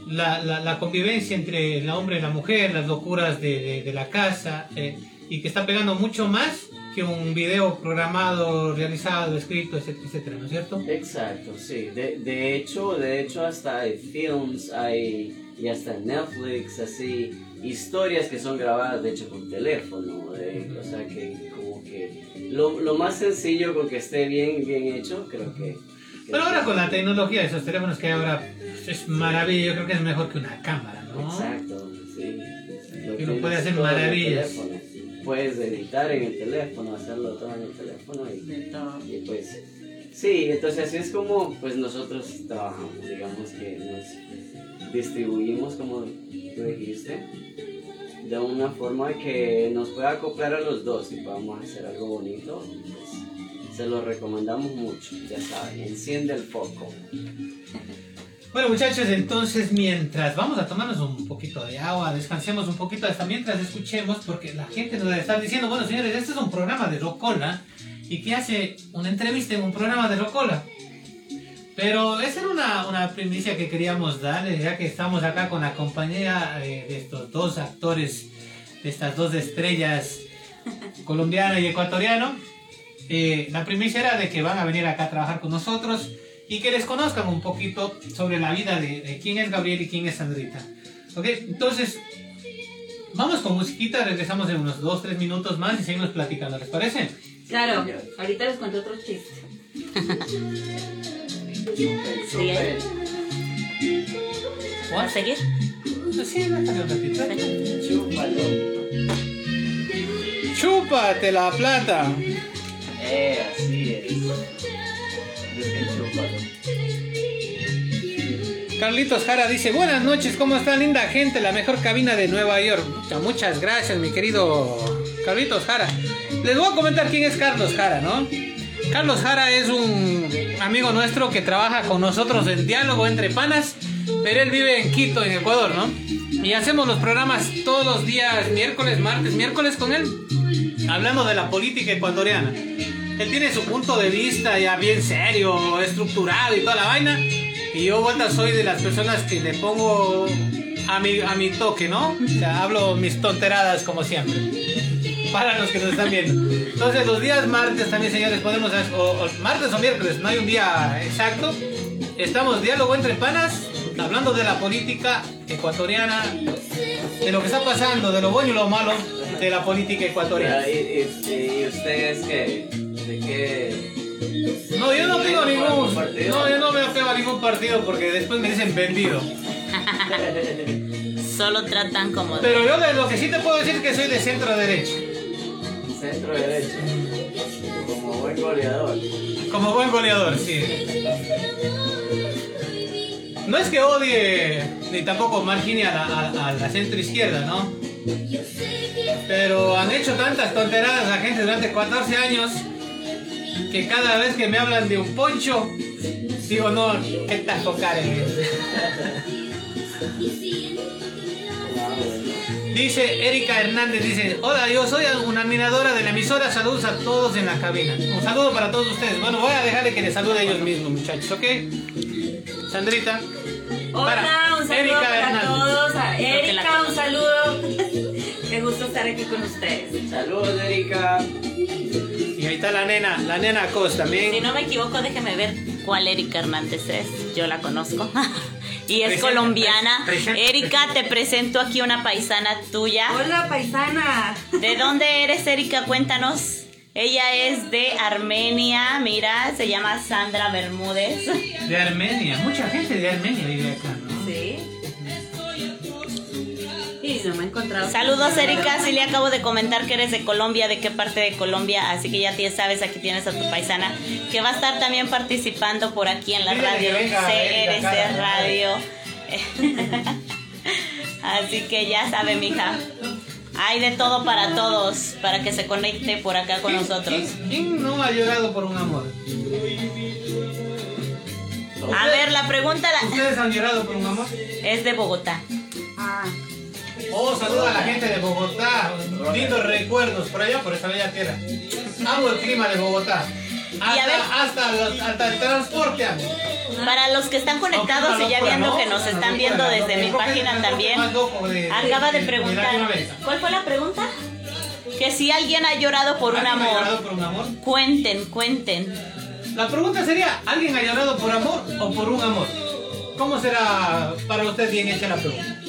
La, la, la convivencia entre el hombre y la mujer, las locuras de, de, de la casa, eh, y que está pegando mucho más que un video programado, realizado, escrito, etcétera, ¿no es cierto? Exacto, sí. De, de hecho, de hecho hasta hay films, hay y hasta en Netflix, así historias que son grabadas de hecho con teléfono, de- o sea que como que lo, lo más sencillo con que esté bien bien hecho, creo que, Pero ahora con la tecnología de esos teléfonos que hay ahora es maravilla, yo creo que es mejor que una cámara, ¿no? Exacto, sí. Lo Y uno puede hacer todo en el maravillas. teléfono. Puedes editar en el teléfono, hacerlo todo en el teléfono y, De todo. y pues sí, entonces así es como pues nosotros trabajamos, digamos que nos distribuimos como tú dijiste de una forma que nos pueda acoplar a los dos y podamos hacer algo bonito, pues se lo recomendamos mucho, ya saben, enciende el foco. Bueno muchachos, entonces mientras vamos a tomarnos un poquito de agua, descansemos un poquito hasta mientras escuchemos, porque la gente nos está diciendo, bueno señores, este es un programa de Rocola y que hace una entrevista en un programa de Rocola. Pero esa era una, una primicia que queríamos darles, ya que estamos acá con la compañía eh, de estos dos actores, de estas dos estrellas, colombiano y ecuatoriano. Eh, la primicia era de que van a venir acá a trabajar con nosotros y que les conozcan un poquito sobre la vida de, de quién es Gabriel y quién es Sandrita. Ok, entonces vamos con musiquita, regresamos en unos 2-3 minutos más y seguimos platicando, ¿les parece? Claro, ahorita les cuento otro chiste. Sí. ¿Puedo seguir? Sí, déjame un ratito. Chúpalo. ¡Chúpate la plata! Eh. Carlitos Jara dice, buenas noches, ¿cómo está linda gente? La mejor cabina de Nueva York. Muchas, muchas gracias, mi querido Carlitos Jara. Les voy a comentar quién es Carlos Jara, ¿no? Carlos Jara es un amigo nuestro que trabaja con nosotros en Diálogo Entre Panas, pero él vive en Quito, en Ecuador, ¿no? Y hacemos los programas todos los días, miércoles, martes, miércoles con él, hablando de la política ecuatoriana. Él tiene su punto de vista ya bien serio, estructurado y toda la vaina. Y yo, vuelta, soy de las personas que le pongo a mi, a mi toque, ¿no? O sea, hablo mis tonteradas como siempre. Para los que nos están viendo. Entonces, los días martes también, señores, podemos o, martes o miércoles, no hay un día exacto. Estamos diálogo entre panas, hablando de la política ecuatoriana, de lo que está pasando, de lo bueno y lo malo de la política ecuatoriana. ¿Y, y, y ustedes qué? ¿De qué? No, yo no tengo ningún. partido? No, yo no me apego a ningún partido porque después me dicen vendido. Solo tratan como de... Pero yo de lo que sí te puedo decir es que soy de centro derecha. Centro derecho. Como buen goleador. Como buen goleador, sí. No es que odie ni tampoco margine a la, a- a la centro izquierda, ¿no? Pero han hecho tantas tonteras la gente durante 14 años que cada vez que me hablan de un poncho, digo, no, ¿qué tal tocar en Ah, bueno. Dice Erika Hernández, dice, hola, yo soy una admiradora de la emisora, saludos a todos en la cabina. Un saludo para todos ustedes. Bueno, voy a dejarle que les salude a ellos mismos, muchachos, ¿ok? Sandrita. Hola, Para un saludo Erika para Hernández. todos. A Erika, un saludo. Qué gusto estar aquí con ustedes. Saludos, Erika. Y ahí está la nena, la nena Cos Si también. no me equivoco, déjeme ver cuál Erika Hernández es. Yo la conozco. y es Presenta- colombiana. presenta- Erika, te presento aquí una paisana tuya. Hola, paisana. ¿De dónde eres, Erika? Cuéntanos. Ella es de Armenia, mira, se llama Sandra Bermúdez. De Armenia, mucha gente de Armenia vive acá, no me he encontrado. Saludos, Erika. Sí le acabo de comentar que eres de Colombia, de qué parte de Colombia, así que ya sabes, aquí tienes a tu paisana, que va a estar también participando por aquí en la radio CRC Radio. así que ya sabe, mija. Hay de todo para todos, para que se conecte por acá con ¿Quién- nosotros. ¿quién, quién no ha llorado por un amor? A ver, la pregunta la- ¿Ustedes han llorado por un amor? es de Bogotá. Ah, Oh, saluda a la gente de Bogotá. Lindos recuerdos por allá, por esa bella tierra. Amo el clima de Bogotá. Hasta, a ver. hasta, los- hasta el transporte amo. Para los que están conectados y ya viendo que nos están viendo desde mi página también, acaba de preguntar. ¿Cuál fue la pregunta? Que si alguien ha llorado por un ¿Alguien ha amor. llorado por un amor? Cuenten, cuenten. La pregunta sería, ¿alguien ha llorado por amor o por un amor? ¿Cómo será para usted bien hecha la pregunta?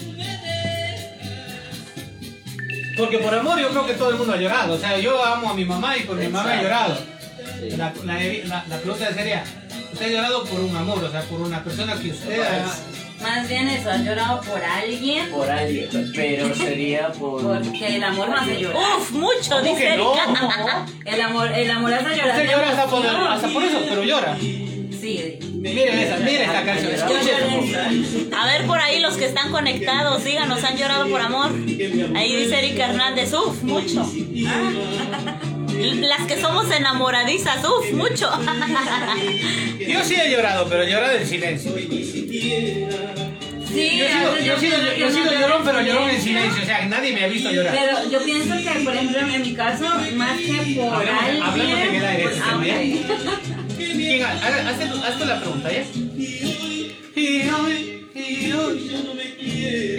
Porque por amor yo creo que todo el mundo ha llorado. O sea, yo amo a mi mamá y por mi mamá he llorado. Sí. La, la, la- la pregunta sería, Usted ha llorado por un amor, o sea, por una persona que usted ha... Más bien eso, has llorado por alguien Por alguien, pero sería por... porque el amor no hace llorar. Uf, mucho, ¿Cómo dice que no? Erika. El amor, el amor hace llorar. Usted llora hasta por, hasta por eso, pero llora. Sí. Miren esa, miren esta canción, escuchen. A ver por ahí los que están conectados, díganos, ¿han llorado por amor? Ahí dice Erika Hernández, uf, mucho. Las que somos enamoradizas, uf, mucho. Yo sí he llorado, pero llorado en silencio. Sí, Yo he sido, yo he sido, yo llorón, pero llorón en silencio. O sea, nadie me ha visto llorar. Pero yo pienso que, por ejemplo, en mi caso, más que por Hablemos- alguien... hablemos en el aire, ¿sí, ah, Hazte hazte la pregunta, ¿ya?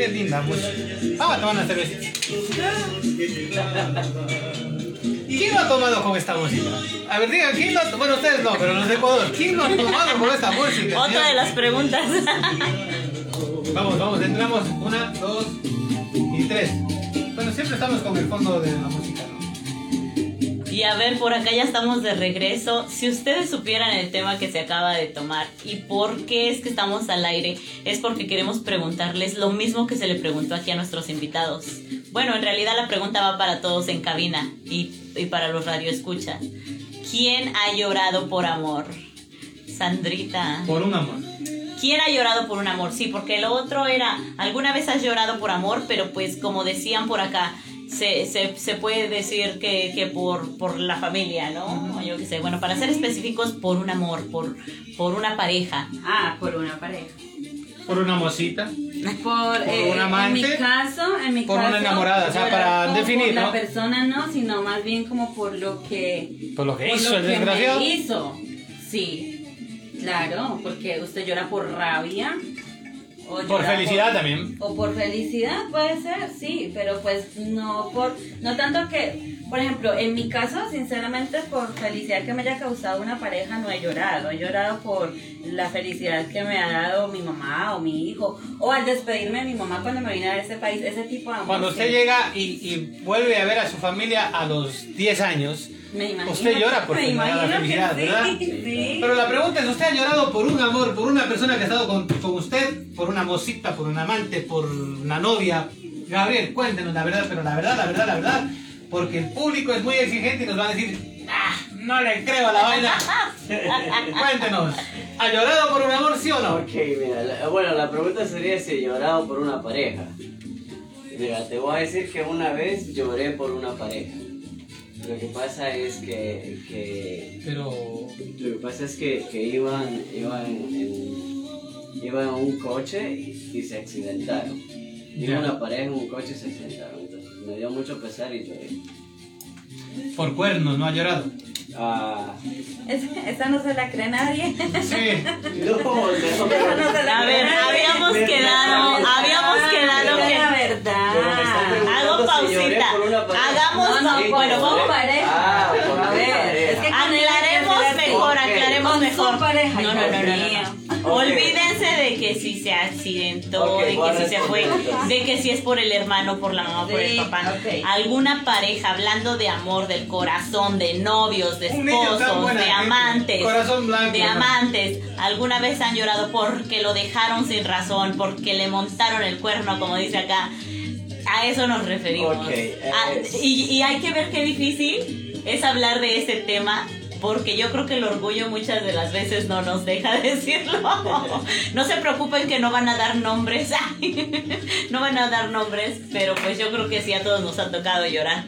Qué linda música. Vamos a tomar una cerveza. ¿Quién lo ha tomado con esta música? A ver, digan, ¿quién lo ha Bueno, ustedes no, pero los de Ecuador. ¿Quién lo ha tomado con esta música? Otra de las preguntas. Vamos, vamos, entramos. Una, dos y tres. Bueno, siempre estamos con el fondo de la música. Y a ver, por acá ya estamos de regreso. Si ustedes supieran el tema que se acaba de tomar y por qué es que estamos al aire, es porque queremos preguntarles lo mismo que se le preguntó aquí a nuestros invitados. Bueno, en realidad la pregunta va para todos en cabina y, y para los radioescuchas. ¿Quién ha llorado por amor? Sandrita. Por un amor. ¿Quién ha llorado por un amor? Sí, porque lo otro era, alguna vez has llorado por amor, pero pues como decían por acá, se, se, se puede decir que, que por, por la familia, ¿no? Yo qué sé, bueno, para ser específicos, por un amor, por, por una pareja. Ah, por una pareja. Por una mosita. Por, eh, un amante, en mi caso, en mi por caso, una enamorada, o sea, para definir, por ¿no? la persona no, sino más bien como por lo que Por lo que por hizo lo el que desgraciado. me hizo. Sí, claro, porque usted llora por rabia. Por felicidad también. O por felicidad puede ser, sí, pero pues no por, no tanto que, por ejemplo, en mi caso, sinceramente, por felicidad que me haya causado una pareja no he llorado, he llorado por la felicidad que me ha dado mi mamá o mi hijo, o al despedirme de mi mamá cuando me vine a ese país, ese tipo de amor. Cuando usted llega y, y vuelve a ver a su familia a los 10 años, Me imagino usted llora por me la que felicidad, sí, ¿verdad? sí. Pero la pregunta es, ¿usted ha llorado por un amor, por una persona que ha estado con, con usted, por una mosita, por un amante, por una novia? Gabriel, cuéntenos la verdad, pero la verdad, la verdad, la verdad, porque el público es muy exigente y nos va a decir, "Ah, no le creo a la vaina. cuéntenos, ¿ha llorado por un amor, sí o no? Ok, mira, la- bueno, la pregunta sería si he llorado por una pareja. Mira, te voy a decir que una vez lloré por una pareja. Lo que pasa es que, que Pero... lo que pasa es que, que iban, iban, en, iban en un coche y se accidentaron. Iba una pareja en un coche y se accidentaron. Entonces, me dio mucho pesar y lloré. Por cuernos, no ha llorado. Ah, Es- esa no se la cree nadie. Sí. no, A ver, habíamos quedado, habíamos quedado que... la verdad. Hago pausita. Hagamos, No, bueno, vamos. pareja. Ah, por a ver, es que Aclaremos mejor, aclaremos mejor. pareja, No, no, no, no, Olvídense de que si se accidentó, de que si se fue, de que si es por el hermano, por la mamá, por el papá. ok. Alguna pareja, hablando de amor, del corazón, de novios, de esposos, buena de gente. amantes, Corazón blanco, de amantes, alguna vez han llorado porque lo dejaron sin razón, porque le montaron el cuerno, como dice acá. A eso nos referimos. Eh, Ah, y, y hay que ver qué difícil es hablar de ese tema. Porque yo creo que el orgullo muchas de las veces no nos deja decirlo. No se preocupen que no van a dar nombres. No van a dar nombres, pero pues yo creo que sí a todos nos ha tocado llorar.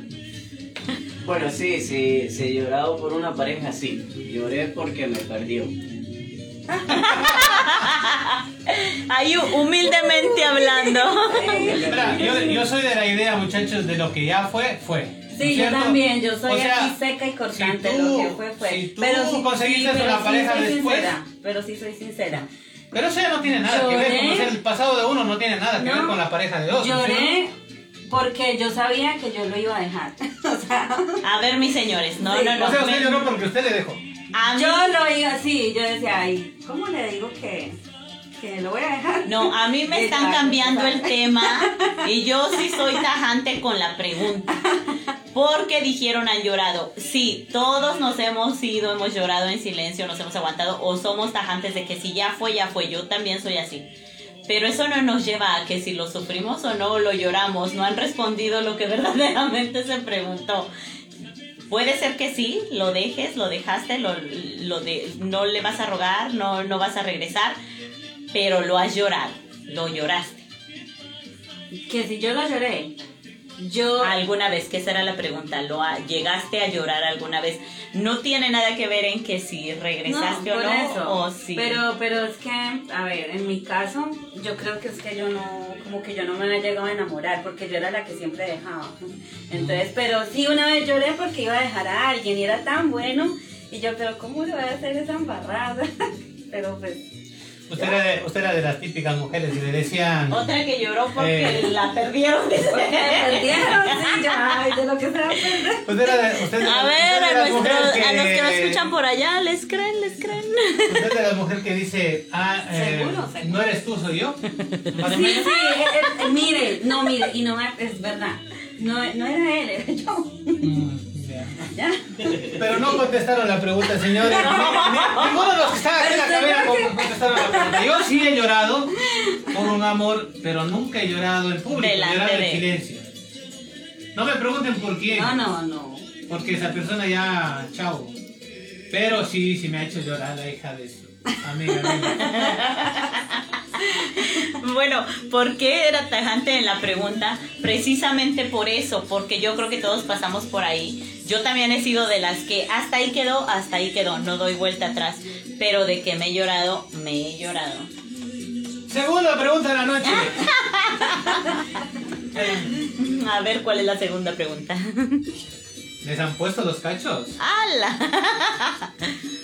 Bueno, sí, sí, sí, he llorado por una pareja, sí. Lloré porque me perdió. Ahí humildemente hablando. Yo, yo soy de la idea, muchachos, de lo que ya fue, fue. ¿No Sí, yo cierto? también, yo soy O sea, aquí seca y cortante, si tú- lo que fue fue. si tú pero conseguiste sí, pero una sí pareja soy después- sincera, pero sí soy sincera. Pero eso ya no tiene nada que ver, el pasado de uno no tiene nada que No. ver con la pareja de otro. Lloré porque yo sabía que yo lo iba a dejar. o sea, A ver, mis señores, no, Sí, no, no. O sea, usted me- lloró porque usted le dejó. a mí- yo lo iba así, yo decía, ay, ¿cómo le digo que, que lo voy a dejar? No, a mí me están cambiando el tema y yo sí soy tajante con la pregunta. Porque dijeron han llorado. Sí, todos nos hemos ido, hemos llorado en silencio, nos hemos aguantado o somos tajantes de que si ya fue, ya fue. Yo también soy así. Pero eso no nos lleva a que si lo sufrimos o no, lo lloramos. No han respondido lo que verdaderamente se preguntó. Puede ser que sí, lo dejes, lo dejaste, no le vas a rogar, no, no vas a regresar, pero lo has llorado, lo lloraste. Que si yo lo lloré, yo... ¿Alguna vez? Que esa era la pregunta. ¿Lo ha- ¿Llegaste a llorar alguna vez? No tiene nada que ver en que si regresaste o no, eso. o si... Pero, pero es que, a ver, en mi caso, yo creo que es que yo no, como que yo no me había llegado a enamorar, porque yo era la que siempre dejaba. Entonces, pero sí una vez lloré porque iba a dejar a alguien y era tan bueno, y yo, pero ¿cómo le voy a hacer esa embarrada? pero pues, Usted era, de, usted era de las típicas mujeres y le decían... Otra que lloró porque Eh. la perdieron. dice. me perdieron, sí, ya, ay, de lo que se va a perder. Usted era de, usted de- A ver, de a, a los que nos escuchan por allá, ¿les creen? ¿Les creen? Usted es de la mujer que dice, ah, eh, Seguro, seguro. no eres tú, soy yo. Más o Sí, menos. sí, eh, mire, no, mire, y no es verdad, no, no era él, era yo. Mm, ya. ¿Ya? Pero no contestaron la pregunta, señores. Ni- ni- Ninguno de los que están aquí en la cabina con- contestaron la pregunta. Yo sí he llorado por un amor, pero nunca he llorado en público, he llorado en silencio. No me pregunten por quién, No, no, no. porque esa persona ya, chao. Pero sí, sí me ha hecho llorar la hija de su amiga. amiga. Bueno, ¿por qué era tajante en la pregunta? Precisamente por eso, porque yo creo que todos pasamos por ahí. Yo también he sido de las que hasta ahí quedó, hasta ahí quedó, no doy vuelta atrás. Pero de que me he llorado, me he llorado. Segunda pregunta de la noche. A ver, ¿cuál es la segunda pregunta? ¿Les han puesto los cachos? ¡Hala!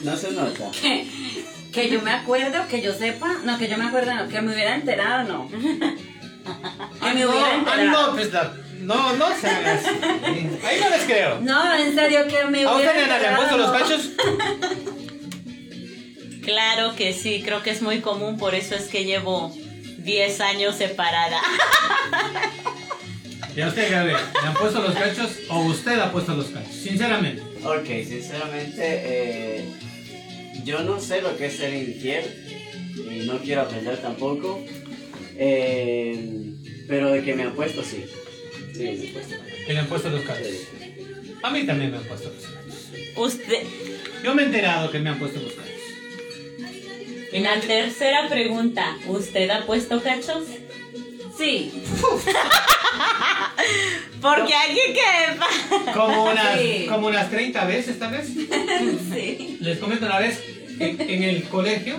No se nota. que yo me acuerdo, que yo sepa, no, que yo me acuerdo, no, que me hubiera enterado, no. Que me hubiera ah, enterado. no, pues la- no, no se. Ahí no les creo. No, en serio, que me ¿A hubiera usted Nena, le han puesto los enterado. cachos? Claro que sí, creo que es muy común, por eso es que llevo 10 años separada. ¿Y a usted, Gabriel? ¿Le han puesto los cachos o usted ha puesto los cachos? Sinceramente. Ok, sinceramente, eh, yo no sé lo que es ser infiel y no quiero aprender tampoco. eh, pero de que me han puesto, sí. Sí, me han puesto. ¿Y le han puesto los cachos? A mí también me han puesto los cachos. Usted, Yo me he enterado que me han puesto los cachos. en la tercera pregunta, ¿usted ha puesto cachos? Sí, Porque aquí que... Como unas, Sí. como unas 30 veces, tal vez. sí. Les comento una vez, en, en el colegio,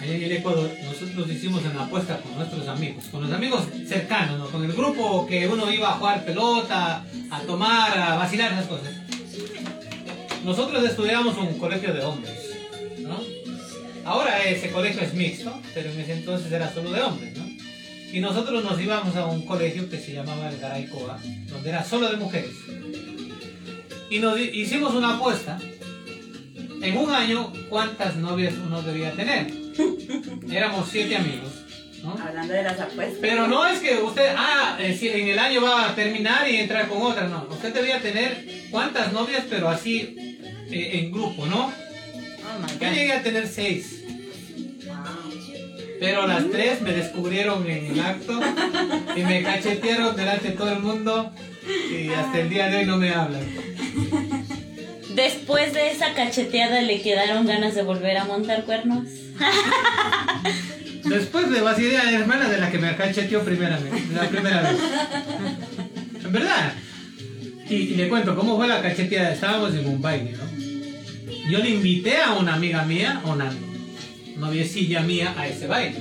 allá en el Ecuador, nosotros hicimos una apuesta con nuestros amigos, con los amigos cercanos, ¿no? con el grupo que uno iba a jugar pelota, a tomar, a vacilar esas cosas. Nosotros estudiábamos un colegio de hombres, ¿no? Ahora ese colegio es mixto, pero en ese entonces era solo de hombres, ¿no? Y nosotros nos íbamos a un colegio que se llamaba el Garaycoa, donde era solo de mujeres. Y nos hicimos una apuesta en un año cuántas novias uno debía tener. Éramos siete amigos, ¿no? Hablando de las apuestas. Pero no es que usted, ah, eh, en el año va a terminar y entrar con otra, no. Usted debía tener cuántas novias, pero así eh, en grupo, ¿no? Oh Yo llegué a tener seis. Pero las tres me descubrieron en el acto y me cachetearon delante de todo el mundo y hasta el día de hoy no me hablan. Después de esa cacheteada, ¿le quedaron ganas de volver a montar cuernos? Después de vacilar a la hermana de la que me cacheteó primeramente, la primera vez. En verdad. Y, y le cuento cómo fue la cacheteada. Estábamos en un baile, ¿no? Yo le invité a una amiga mía, a una noviecilla mía, a ese baile.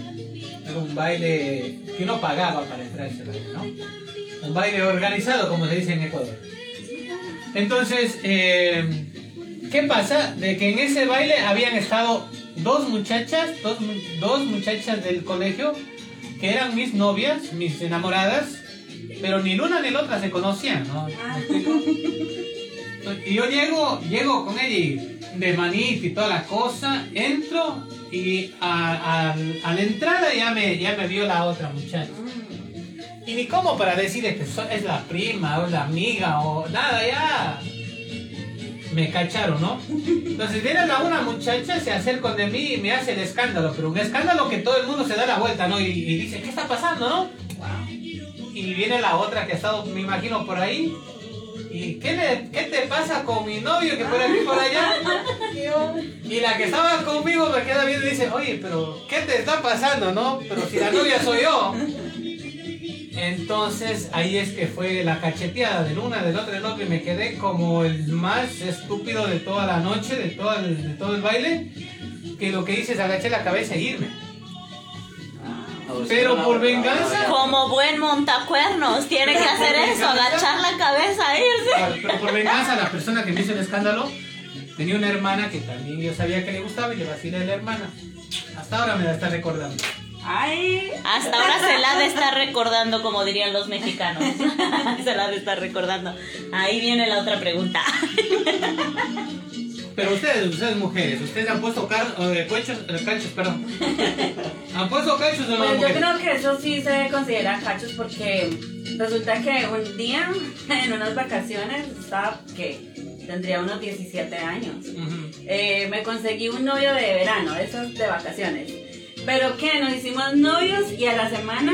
Era un baile que uno pagaba para entrar a ese baile, ¿no? Un baile organizado, como se dice en Ecuador. Entonces, eh, ¿qué pasa? De que en ese baile habían estado dos muchachas, dos, dos muchachas del colegio, que eran mis novias, mis enamoradas, pero ni una ni la otra se conocían, ¿no? ¿Me explico? Y yo llego, llego con ella y de manita y toda la cosa, entro y a, a- la entrada ya me, ya me vio la otra muchacha. Y ni cómo para decirle que es la prima o la amiga o nada, ya. Me cacharon, ¿no? Entonces viene la una muchacha, se acerca de mí y me hace el escándalo, pero un escándalo que todo el mundo se da la vuelta, ¿no? Y dice, ¿qué está pasando, no? Y viene la otra que ha estado, me imagino, por ahí. ¿Y qué, le- qué te pasa con mi novio que por aquí por allá? Y la que estaba conmigo me queda viendo y dice, oye, pero ¿qué te está pasando, no? Pero si la novia soy yo. Entonces ahí es que fue la cacheteada del una, del otro, del otro y me quedé como el más estúpido de toda la noche, de todo el, de todo el baile, que lo que hice es agaché la cabeza e irme. Pero por venganza- Como buen montacuernos, tiene que hacer eso, agachar la cabeza e irse. Pero por venganza la persona que me hizo el escándalo tenía una hermana que también yo sabía que le gustaba y le vacilé a la hermana. Hasta ahora me la está recordando. Ay, Hasta ahora se la ha de estar recordando, como dirían los mexicanos. se la ha de estar recordando. Ahí viene la otra pregunta. Pero ustedes, ustedes mujeres, ustedes han puesto eh, cuechos, eh, cachos, perdón. ¿Han puesto cachos o no? Pues yo creo que eso sí se considera cachos porque resulta que un día en unas vacaciones estaba que tendría unos 17 años. Eh, me conseguí un novio de verano, esos de vacaciones. Pero que nos hicimos novios y a la semana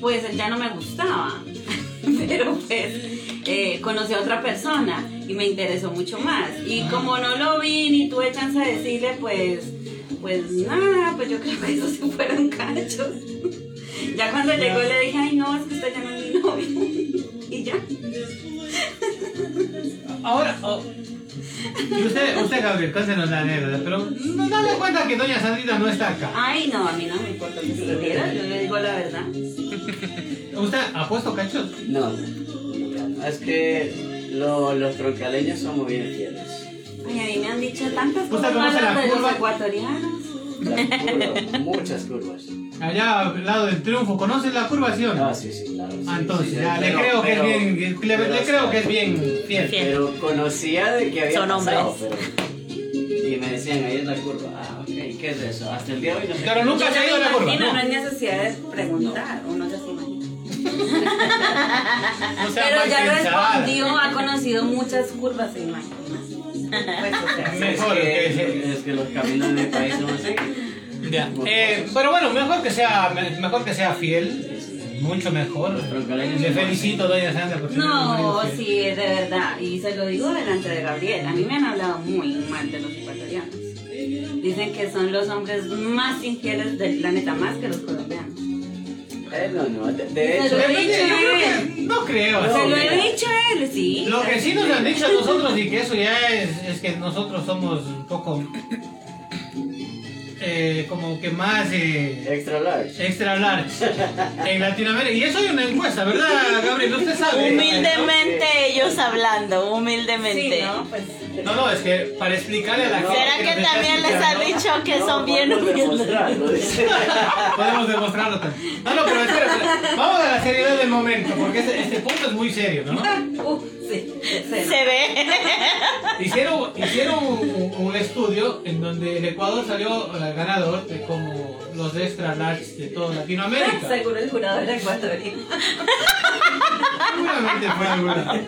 pues él ya no me gustaba. Pero pues eh, conocí a otra persona y me interesó mucho más. Y como no lo vi ni tuve chance de decirle pues pues nada, pues yo creo que esos sí fueron cachos. Ya cuando llegó le dije, ay no, es que usted ya no es mi novio. Y ya. Ahora, oh, y usted, usted Gabriel, cuéntenos la anécdota, pero no dale cuenta que doña Sandrita no está acá. Ay no, a mí no me importa que supiera, yo le digo la verdad. ¿Usted ha puesto cachos? No, no, es que lo- los troncaleños somos bien fieles. Ay, a mí me han dicho tantas ¿Usted cosas conoce la malas de los curva? ecuatorianos. Las curvas, muchas curvas. Allá al lado del triunfo, ¿conoces la curva, sí o no? Ah, sí, sí, claro. sí, Ah, entonces, sí, sí, ya, le pero- creo que pero- es bien, le, le pero creo que es bien fiel. Pero conocía de que había Son pasado, hombres. pero... Y me decían, ahí es la curva. Ah, ok, ¿qué es eso? Hasta el día de hoy no sé. Pero nunca se ha ido a la curva, ¿no? no hay necesidad de preguntar, uno ya se imagina. No sea Pero ya respondió, ha conocido muchas curvas, se imagina. Pues, o sea, Es Mejor que, que ese. es que los caminos del país son así. Ya. Eh, pero bueno, mejor que sea, me- mejor que sea fiel, mucho mejor. Le felicito, doña Sandra, por No, sí, de verdad. Y se lo digo delante de Gabriel. A mí me han hablado muy mal de los ecuatorianos. Dicen que son los hombres más infieles del planeta, más que los colombianos. Eh, no, no, de, de Se hecho... lo he dicho a él. no creo. No, Se lo he dicho a él, sí. Lo que sí nos han dicho a nosotros y que eso ya es, es que nosotros somos un poco eh, como que más eh, Extra large. extra large en Latinoamérica. Y eso hay una encuesta, ¿verdad, Gabriel? Usted sabe. Humildemente ellos hablando, Sí, humildemente. ¿no? Pues, No, no, es que para explicarle a la gente. ¿Será que también les han escuchando, dicho que No, son bien humildes? demostrarlo. Podemos demostrarlo también. No, no, pero espera, espera. Vamos a la seriedad del momento, porque este, este punto es muy serio, ¿no? uh, Se ve. Hicieron, hicieron un, un estudio en donde el Ecuador salió eh, ganador de como los extra large de toda Latinoamérica. Seguro el jurado era ecuatoriano. Seguramente fue alguna.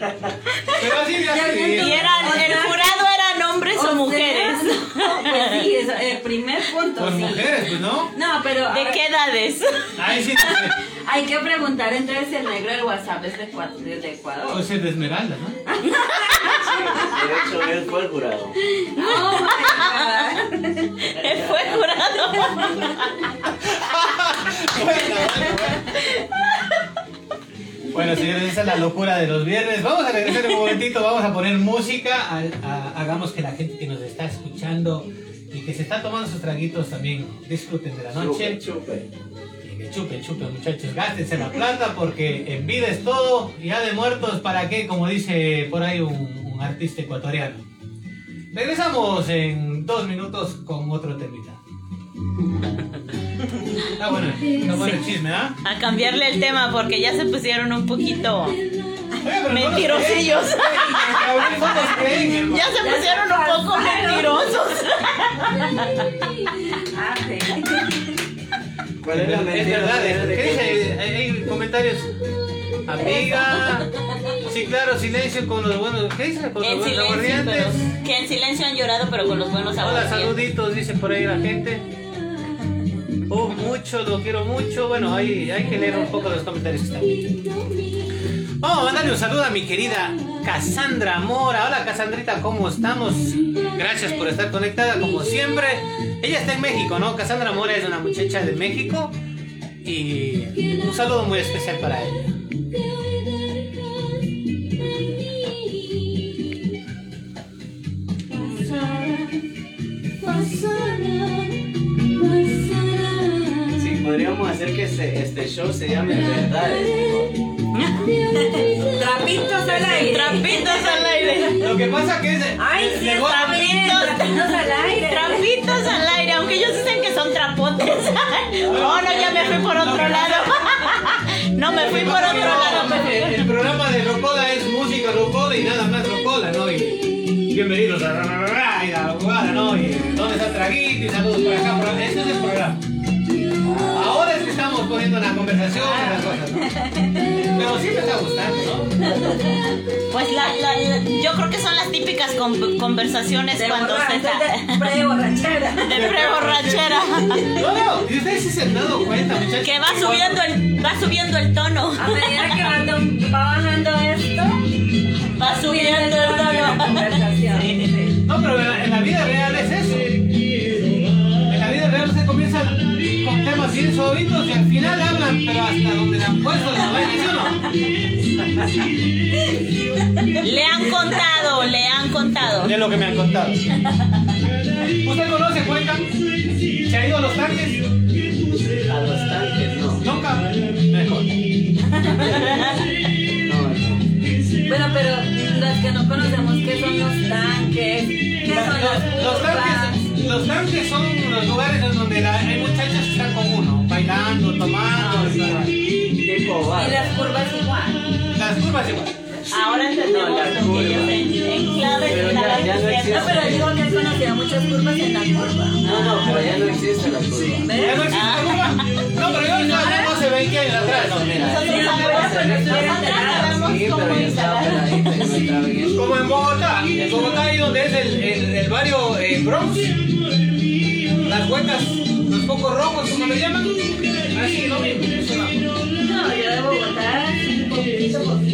Pero así de así. Y eran, el jurado eran hombres o sea, mujeres. no, pues sí, es el primer punto. Pues sí. mujeres, pues no. No, pero ¿De qué edades? Ahí sí, no sé. hay que preguntar entonces si el negro del WhatsApp es de, Ecua- de Ecuador. Pues es de Esmeralda, ¿no? Sí, de hecho, él fue el jurado. God. Él fue jurado. Bueno, señores, esa es la locura de los viernes. Vamos a regresar un momentito, vamos a poner música. a- a- hagamos que la gente que nos está escuchando y que se está tomando sus traguitos también disfruten de la noche. Chupe, chupe. Y que chupen, chupen, muchachos. Gástense la plata porque en vida es todo. Y ya de muertos, ¿para qué? Como dice por ahí un, un artista ecuatoriano. Regresamos en dos minutos con otro temita. Está bueno, está bueno el chisme, ¿ah? A cambiarle el tema porque ya se pusieron un poquito. Mentirosillos. Ya se pusieron un poco mentirosos. Ah. ¿Cuál es la Es mentira? verdad, ¿De es- qué? ¿qué dice? Hay comentarios. amiga. Sí, claro, silencio con los buenos. ¿Qué dice? Con los En buenos silencio, pero, que en silencio han llorado, pero con los buenos Hola, saluditos, dice por ahí la gente. Oh, mucho, lo quiero mucho. Bueno, hay, hay que leer un poco los comentarios que están. Vamos a mandarle un saludo a mi querida Cassandra Mora. Hola, Cassandrita, ¿cómo estamos? Gracias por estar conectada como siempre. Ella está en México, ¿no? Cassandra Mora es una muchacha de México. Y un saludo muy especial para ella. Sí, podríamos hacer que este, este show se llame Verdades. Trapitos al aire. Trapitos al aire. Lo que pasa que es. Ay, sí, llegó- está bien. Trapitos al aire. Trapitos al aire, aunque ellos dicen que son trapotes. Oh, no, ya me fui por otro lado. No, me fui por otro lado. El, el programa de Rocola es música Rocola y nada más Rocola, ¿no? Y, bienvenidos a la jugada, ¿no? Y dónde está Traguito y saludos por acá. Ese es el programa. Estamos poniendo una conversación y las cosas, ¿no? Pero sí me está gustando, ¿no? Pues la, la- la- yo creo que son las típicas con- conversaciones De cuando se borracha, está de pre-borrachera. de pre-borrachera. No, no, y ustedes sí se han dado cuenta, muchachos. Que va subiendo el, va subiendo el tono. A medida que va, ¿Usted conoce Cuenca? ¿Se ha ido a los tanques? A los tanques, no. Nunca. Mejor. No, no. Bueno, pero los que no conocemos, ¿qué son los tanques? ¿Qué son Los, los tanques, los tanques son los lugares en donde la- hay muchachas que están con uno, bailando, tomando. y- Tipo bar. Y las curvas igual. Las curvas igual. Ahora entendemos No, lo que ellos en, en clave Pero no. No, pero digo que conocido muchas curvas en la curva. No, no, pero ya no existe la curva. ¿Ya no ¿Ves? existe la curva? No, pero yo estaba hablando hace 20 años atrás. No, mira. Nosotros sabemos, nosotros sabemos Sí, cómo pero yo estaba instalar. peladita y no eso. Como en Bogotá. En Bogotá ahí donde es el, el, el barrio eh, Bronx. Las huecas, los focos rojos, como le llaman. Así, lo mismo. eso no. No, yo de Bogotá, sí, poquito, poquito, ¿no?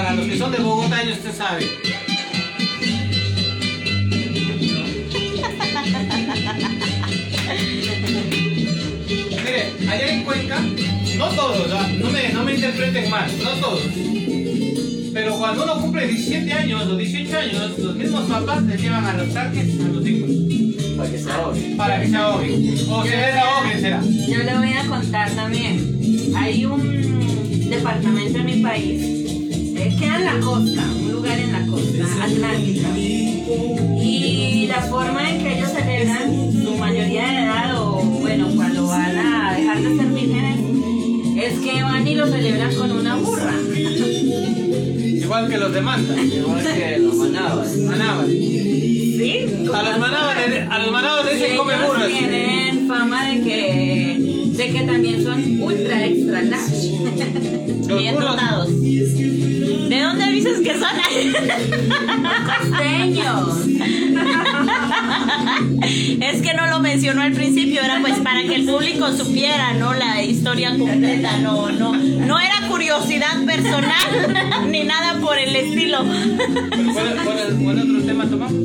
Para los que son de Bogotá, ya usted sabe. Mire, allá en Cuenca, no todos, ¿ah? no me, no me interpreten mal, no todos. Pero cuando uno cumple 17 años o 18 años, los mismos papás les llevan a los tanques a los hijos Para que se ahogue. para que se ahoguen. O se desahoguen, será. Yo le voy a contar también. Hay un departamento en mi país, eh, queda en la costa, un lugar en la costa atlántica. Y la forma en que ellos celebran su mayoría de edad, o bueno, cuando van a dejar de ser vírgenes, es que van y lo celebran con una burra. Igual que los de Manta. Igual que los. Manaban. ¿Sí? A los manaban, a los come burras. tienen fama de que, de que también son ultra extra large. Bien dotados. ¿De dónde dices que son? Costeños. Es que no lo mencionó al principio, era pues para que el público supiera, ¿no? La historia completa, no, no, no era curiosidad personal ni nada por el estilo. ¿Cuál, cuál- cuál otro tema tomamos?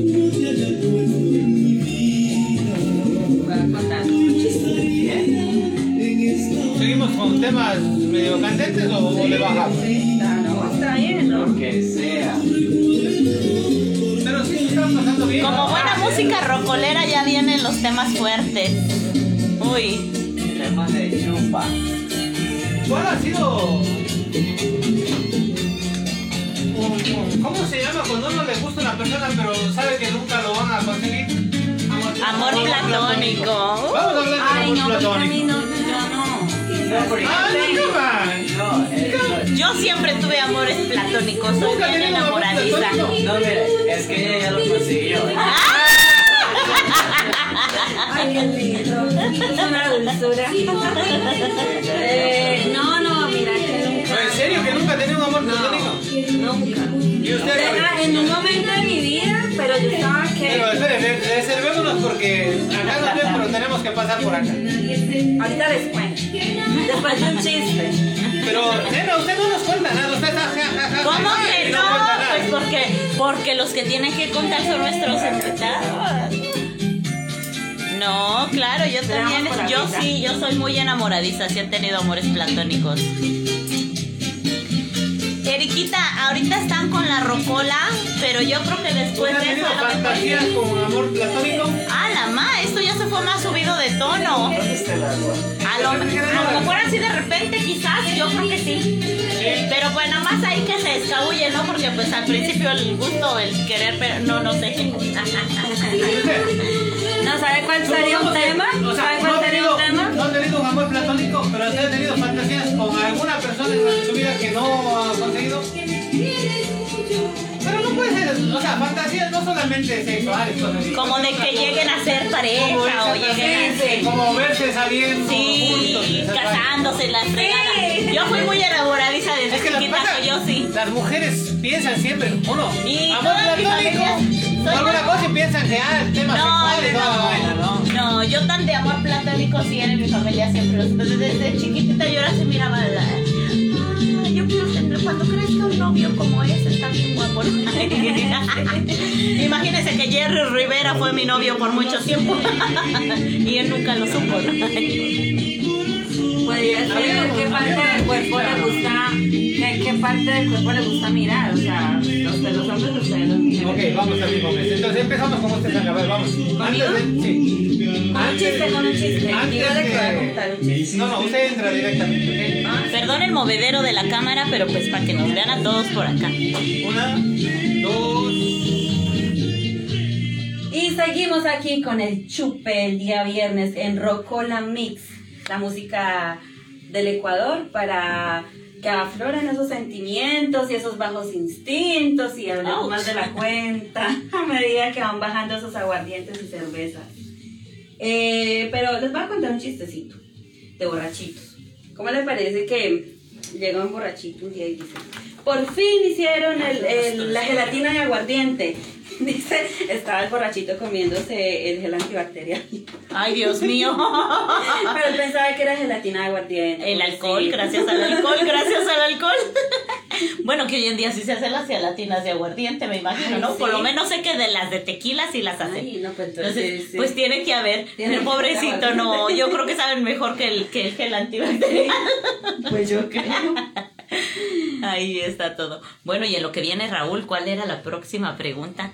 Con temas medio candentes o, o le bajamos? No, está bien, ¿no? Lo que sea. Pero sí, están pasando bien. Como buena música rocolera ya vienen los temas fuertes. Uy, Temas de chupa. ¿Cuál ha sido? ¿Cómo se llama cuando uno le gusta a una persona pero sabe que nunca lo van a conseguir? amor platónico. Vamos a hablar de Ay, amor no, platónico. Yo ¡Ah, no, cama! No, eh, no, Yo siempre tuve amores platónicos, soy Nunca bien tenía enamoradiza. no, mira, es que ella ya lo consiguió. Ay, qué lindo. Es una dulzura. Eh, no, no, mira que nunca. Pues serio que nunca tenido un amor platónico? Nunca. ¿Y usted? Ah, En un momento de mi vida, pero yo estaba Pero que. espere, re- reservémonos porque acá nos ven, pero tenemos que pasar por acá. Ahorita cuento. Después de un chiste. Pero, nena, usted no nos cuenta nada, usted está ja, ja, ja, ¿Cómo que no? Pues porque, porque los que tienen que contar son nuestros invitados. No, claro, yo también, yo sí, yo soy muy enamoradiza, sí he tenido amores platónicos. Eriquita, ahorita están con la rocola, pero yo creo que después ¿Usted ha de eso fantasías con amor platónico? Ah, fue más subido de tono. A lo, a lo mejor así de repente quizás, yo creo que sí. Pero pues nada más ahí que se escabulle, ¿no? Porque pues al principio el gusto, el querer, pero no, no sé. ¿No sabe cuál sería un tema? O sea, ¿Sabe cuál sería tenido, un tema? no ha tenido un amor platónico, pero ha tenido fantasías con alguna persona en su vida que no ha conseguido. Puede ser, o sea, fantasías no solamente sexuales, así. Como de que lleguen a ser pareja o lleguen a sí, sí, como verse saliendo Sí, juntos. casándose, la fregada. Yo fui muy enamoradiza desde Es que chiquita, pasa, yo sí. las mujeres piensan siempre, uno, Y amor platónico, alguna cosa y piensan que, ah, el tema No, sexual toda no, ¿no? no, yo tan de amor platónico sí era en mi familia siempre. Desde, desde chiquitita yo era así miraba la... "Ah, Yo quiero tener cuando crezca un novio como ese, está bien guapo. ¿no?" Imagínense que Jerry Rivera fue mi novio por mucho tiempo y él nunca lo supo. ser qué parte del cuerpo le gusta, qué, qué parte del cuerpo le gusta mirar, o sea, los de los hombres, ustedes los mujeres. Ok, vamos con esto. Entonces empezamos con usted, a ver, vamos. Antes de, sí. Con un chiste, con un chiste. Antes Dígale que va a de- contar un chiste. No, no, usted entra directamente, Perdón el movedero de la cámara, pero pues para que nos vean a todos por acá. Una, dos. Y seguimos aquí con el chupe el día viernes en Rocola Mix, la música del Ecuador para que afloren esos sentimientos y esos bajos instintos y hablemos Ouch. más de la cuenta a medida que van bajando esos aguardientes y cervezas. Eh, pero les voy a contar un chistecito de borrachitos. ¿Cómo les parece que llega un borrachito un día y dice, por fin hicieron el- el- la gelatina de aguardiente? Dice, estaba el borrachito comiéndose el gel antibacterial. Ay, Dios mío. Pero él pensaba que era gelatina de aguardiente. El alcohol, Sí. gracias al alcohol, gracias al alcohol. Bueno, que hoy en día sí se hacen las gelatinas de aguardiente, me imagino, Ay, ¿no? Por lo menos sé que de las de tequila sí las hacen. Ay, no, pues entonces, Entonces, sí. pues tiene que haber. El pobrecito, no. Yo creo que saben mejor que el, que el gel antibacterial. Pues yo creo. Ahí está todo. Bueno, y en lo que viene, Raúl, ¿cuál era la próxima pregunta?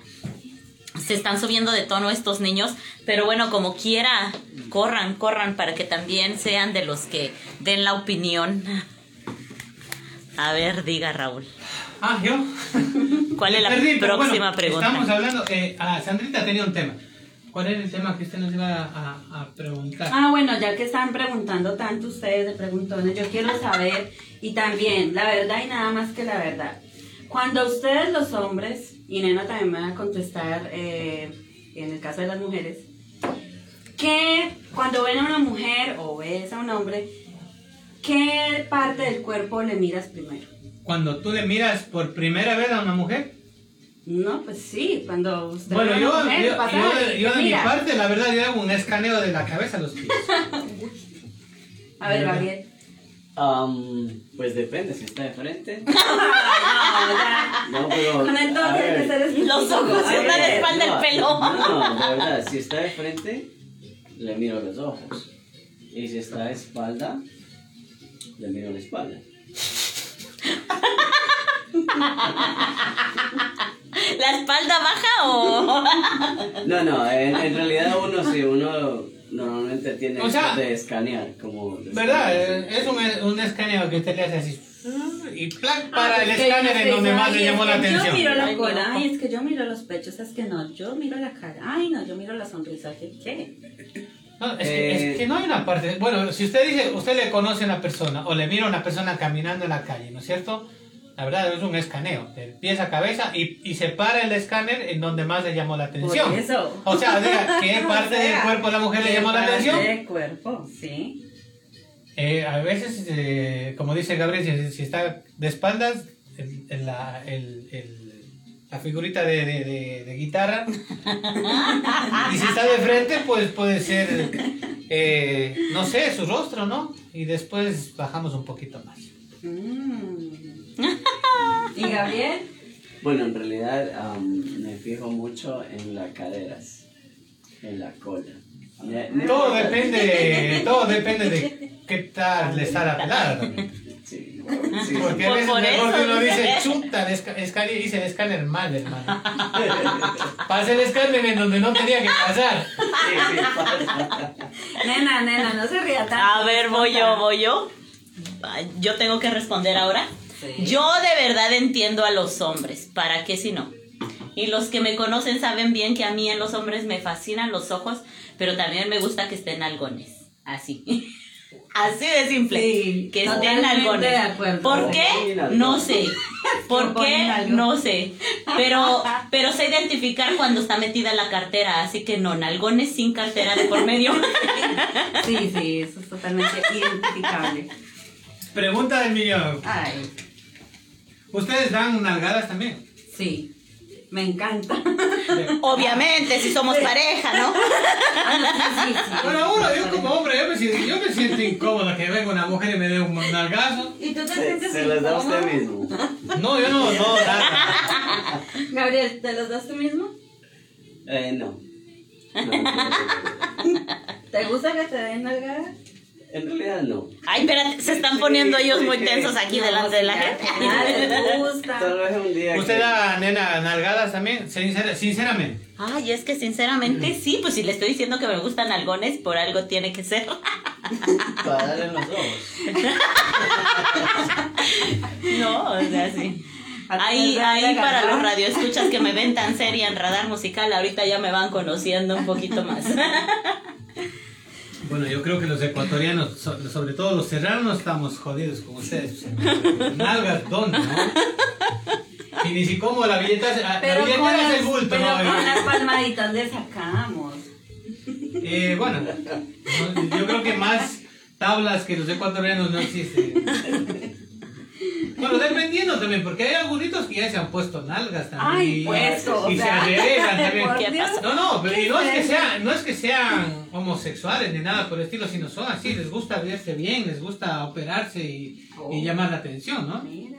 Se están subiendo de tono estos niños, pero bueno, como quiera, corran, corran para que también sean de los que den la opinión. A ver, diga Raúl. Ah, yo. ¿Cuál es la Perdí, próxima bueno, pregunta? Estamos hablando. Eh, ah, Sandrita tenía un tema. ¿Cuál era el tema que usted nos iba a, a preguntar? Ah, bueno, ya que están preguntando tanto ustedes de preguntones, yo quiero saber, y también, la verdad y nada más que la verdad. Cuando ustedes los hombres, y Nena también me va a contestar eh, en el caso de las mujeres, que cuando ven a una mujer o ves a un hombre, ¿qué parte del cuerpo le miras primero? Cuando tú le miras por primera vez a una mujer. No, pues sí, cuando usted Bueno, yo, una mujer, yo, pasa yo y de, te yo de mi parte, la verdad, yo hago un escaneo de la cabeza a los pies. A ver, Gabriel. Am, pues depende, si está de frente. No, pero. Con el ver. Los ojos una ver. de espalda no, el pelo. No, de verdad, si está de frente, le miro los ojos. Y si está de espalda, le miro la espalda. ¿La espalda baja o.? No, no, en, en realidad uno sí, uno normalmente tiene O sea, de escanear, como... de ¿Verdad? escanear. Eh, Es un, un escaneo que usted le hace así. Y plac Ah, para el escáner en donde más le llamó la que Yo atención. miro la Ay, cola, ay, es que yo miro los pechos, es que no, yo miro la cara, ay, no, yo miro la sonrisa, ¿qué? qué? No, es, que, Eh, es que no hay una parte. Bueno, si usted dice, usted le conoce a una persona o le mira a una persona caminando en la calle, ¿no es cierto? La verdad es un escaneo, de pies a cabeza y, y se para el escáner en donde más le llamó la atención. Por eso. O sea, diga, ¿qué parte O sea, del cuerpo de la mujer le ¿qué llamó la parte atención? del cuerpo, sí. Eh, a veces, eh, como dice Gabriel, si, si está de espaldas, el- el- la, el- el- la figurita de, de- de- de guitarra. y si está de frente, pues puede ser, eh, no sé, su rostro, ¿no? Y después bajamos un poquito más. Mm. ¿Y Gabriel? Bueno, en realidad am, me fijo mucho en las caderas, en la cola. Ya- no Todo importa- depende, todo depende de qué tal le está la pelada también. Sí, bueno, sí, Porque Por- veces por mejor eso que uno dice, dice. chuta, el esca- escáner, mal, hermano. Pasé el escáner en donde no tenía que pasar. sí, sí, pasa. Nena, nena, no se ría tanto. A ver, voy yo, voy yo. Yo tengo que responder ahora. Sí. Yo de verdad entiendo a los hombres. ¿Para qué si no? Y los que me conocen saben bien que a mí en los hombres me fascinan los ojos, pero también me gusta que estén algones. Así. Así de simple. Sí, que estén algones. de acuerdo. ¿Por qué? No sé. ¿Por qué? No sé. Pero, pero sé identificar cuando está metida la cartera. Así que no, nalgones sin cartera de por medio. Sí, sí, eso es totalmente identificable. Pregunta del millón. Ay, ¿Ustedes dan nalgadas también? sí, me encanta. Obviamente, si somos pareja, ¿no? Sí, sí, sí. Bueno, uno, yo como hombre, yo me, siento, yo me siento incómodo que venga una mujer y me dé un nalgazo. ¿Y tú te Se, sientes se las da usted mismo. No, yo no, no, nada. Gabriel, ¿te los das tú mismo? Eh, no. No, no, no, no. ¿Te gusta que te den nalgadas? En realidad no. Ay, espérate, se están poniendo ellos muy tensos aquí delante de la gente. Nadie le gusta. Tal vez un día. ¿Usted que- da, nena, nalgadas también? Sincera- sinceramente. Ay, es que sinceramente sí, pues si le estoy diciendo que me gustan algones, por algo tiene que ser. Para darle en los ojos. No, o sea, sí. Ahí, ahí para los radioescuchas que me ven tan seria en radar musical, ahorita ya me van conociendo un poquito más. Bueno, yo creo que los ecuatorianos, so- sobre todo los serranos, estamos jodidos con ustedes. Nalgas, ¿dónde, no? Y ni si como la billetera, la Pero con, billetera es las, el bulto, pero ¿no? con las palmaditas le sacamos. Eh, bueno, no, yo creo que más tablas que los ecuatorianos no existen. Bueno, dependiendo también, porque hay algunos que ya se han puesto nalgas también. Ay, y- pues, o y se sea, arreglan también. No, no, pero y no es que sean, no es que sean homosexuales ni nada por el estilo, sino son así, les gusta verse bien, les gusta operarse y, Oh. y llamar la atención, ¿no? Mira.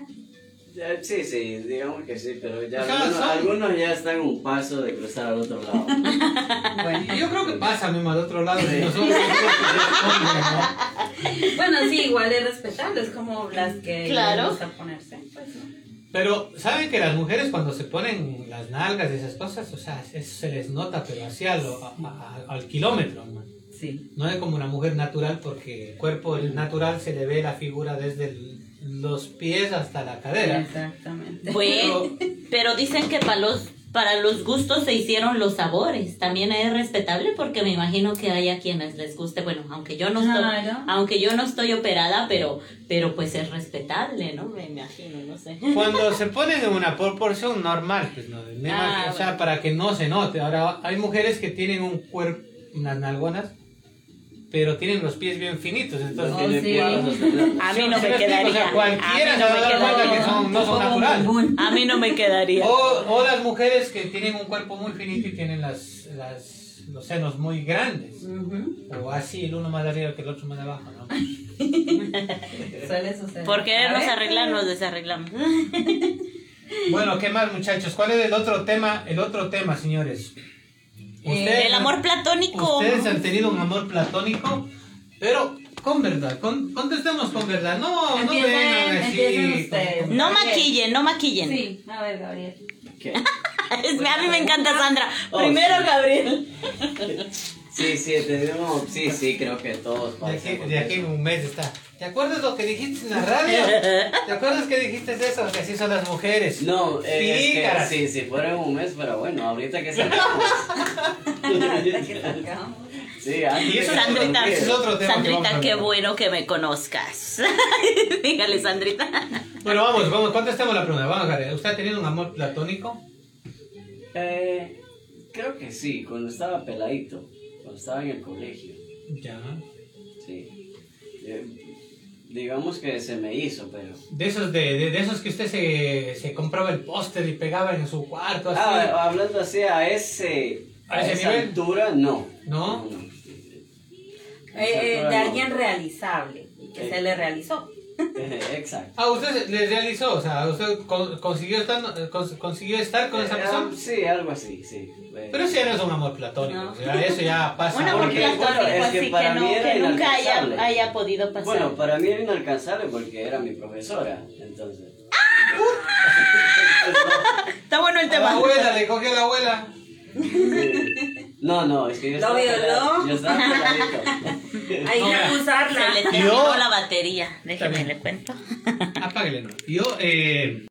Sí, sí, digamos que sí, pero ya algunos, ya están un paso de cruzar al otro lado. Y yo creo que pasa mismo al otro lado, si nosotros ¿no? Bueno, sí, igual es respetable, es como las que Claro. gusta ponerse. Pues, ¿no? Pero, ¿saben que las mujeres cuando se ponen las nalgas y esas cosas, o sea, eso se les nota, pero así a lo- a- a- al kilómetro, ¿no? Sí. No es como una mujer natural, porque el cuerpo el natural se le ve la figura desde el- los pies hasta la cadera. Exactamente. Bueno, pero dicen que para los, para los gustos se hicieron los sabores. También es respetable porque me imagino que hay a quienes les guste. Bueno, aunque yo no estoy, aunque yo no estoy operada, pero, pero pues es respetable, ¿no? Me imagino, no sé. Cuando se ponen en una proporción normal, pues no, Ah, imagino, o sea, para que no se note. Ahora, hay mujeres que tienen un cuerpo, unas nalgonas, pero tienen los pies bien finitos, entonces... Oh, sí. A mí no me quedaría. o sea, cualquiera A mí se va no a me dar cuenta quedaría. que son, no son Como naturales. A mí no me quedaría. O, o las mujeres que tienen un cuerpo muy finito y tienen las, las, los senos muy grandes. O así, el uno más arriba que el otro más abajo, ¿no? Suele suceder. Por querernos arreglar, nos desarreglamos. Bueno, ¿qué más, muchachos? ¿Cuál es el otro tema? El otro tema, señores. Ustedes El amor platónico. Ustedes han tenido un amor platónico, pero con verdad. Con, contestemos con verdad. No, no vengan así. como- No maquillen, no maquillen. Sí, a ver, Gabriel. ¿Qué? Es- a mí me encanta Sandra. Oh, Primero sí. Gabriel. Sí, sí, tenemos, sí, sí, creo que todos De aquí, de aquí en un mes está. ¿Te acuerdas lo que dijiste en la radio? ¿Te acuerdas que dijiste eso? Que así son las mujeres. No, eh, es Pícaras. que sí, si fuera en un mes, pero bueno, ahorita que salgamos. sí, antes Y eso Sandrita, ese es otro tema Sandrita, qué bueno que me conozcas. Dígale, Sandrita. Bueno, vamos, vamos, contestemos la pregunta. Vamos, Gary. ¿Usted ha tenido un amor platónico? Eh, creo que sí, cuando estaba peladito, cuando estaba en el colegio. Ya. Sí. Eh, digamos que se me hizo, pero... De esos, de, de, de esos que usted se, se compraba el póster y pegaba en su cuarto, así. Ah, hablando así a ese... ¿A A, ese esa nivel? altura, no. ¿No? Eh, eh, de alguien realizable, que Eh. se le realizó. Exacto. Ah, usted le realizó, o sea, usted con- consiguió estar, eh, cons- consiguió estar con esa Eh, persona. ah, sí, algo así, sí. Eh, Pero eso ya no es un amor platónico, No. o sea, eso ya pasa. Un amor Porque, platónico bueno, es que así que, para no, mí era que nunca haya, haya podido pasar. Bueno, para mí era inalcanzable porque era mi profesora, entonces. Está bueno el A la tema. abuela, le cogió a la abuela. No, no, es que yo ¿Lo violó? Yo estaba. Hay que acusarla. Se le terminó Yo- la batería. Déjeme También. le cuento. Apáguele, no. Yo, eh,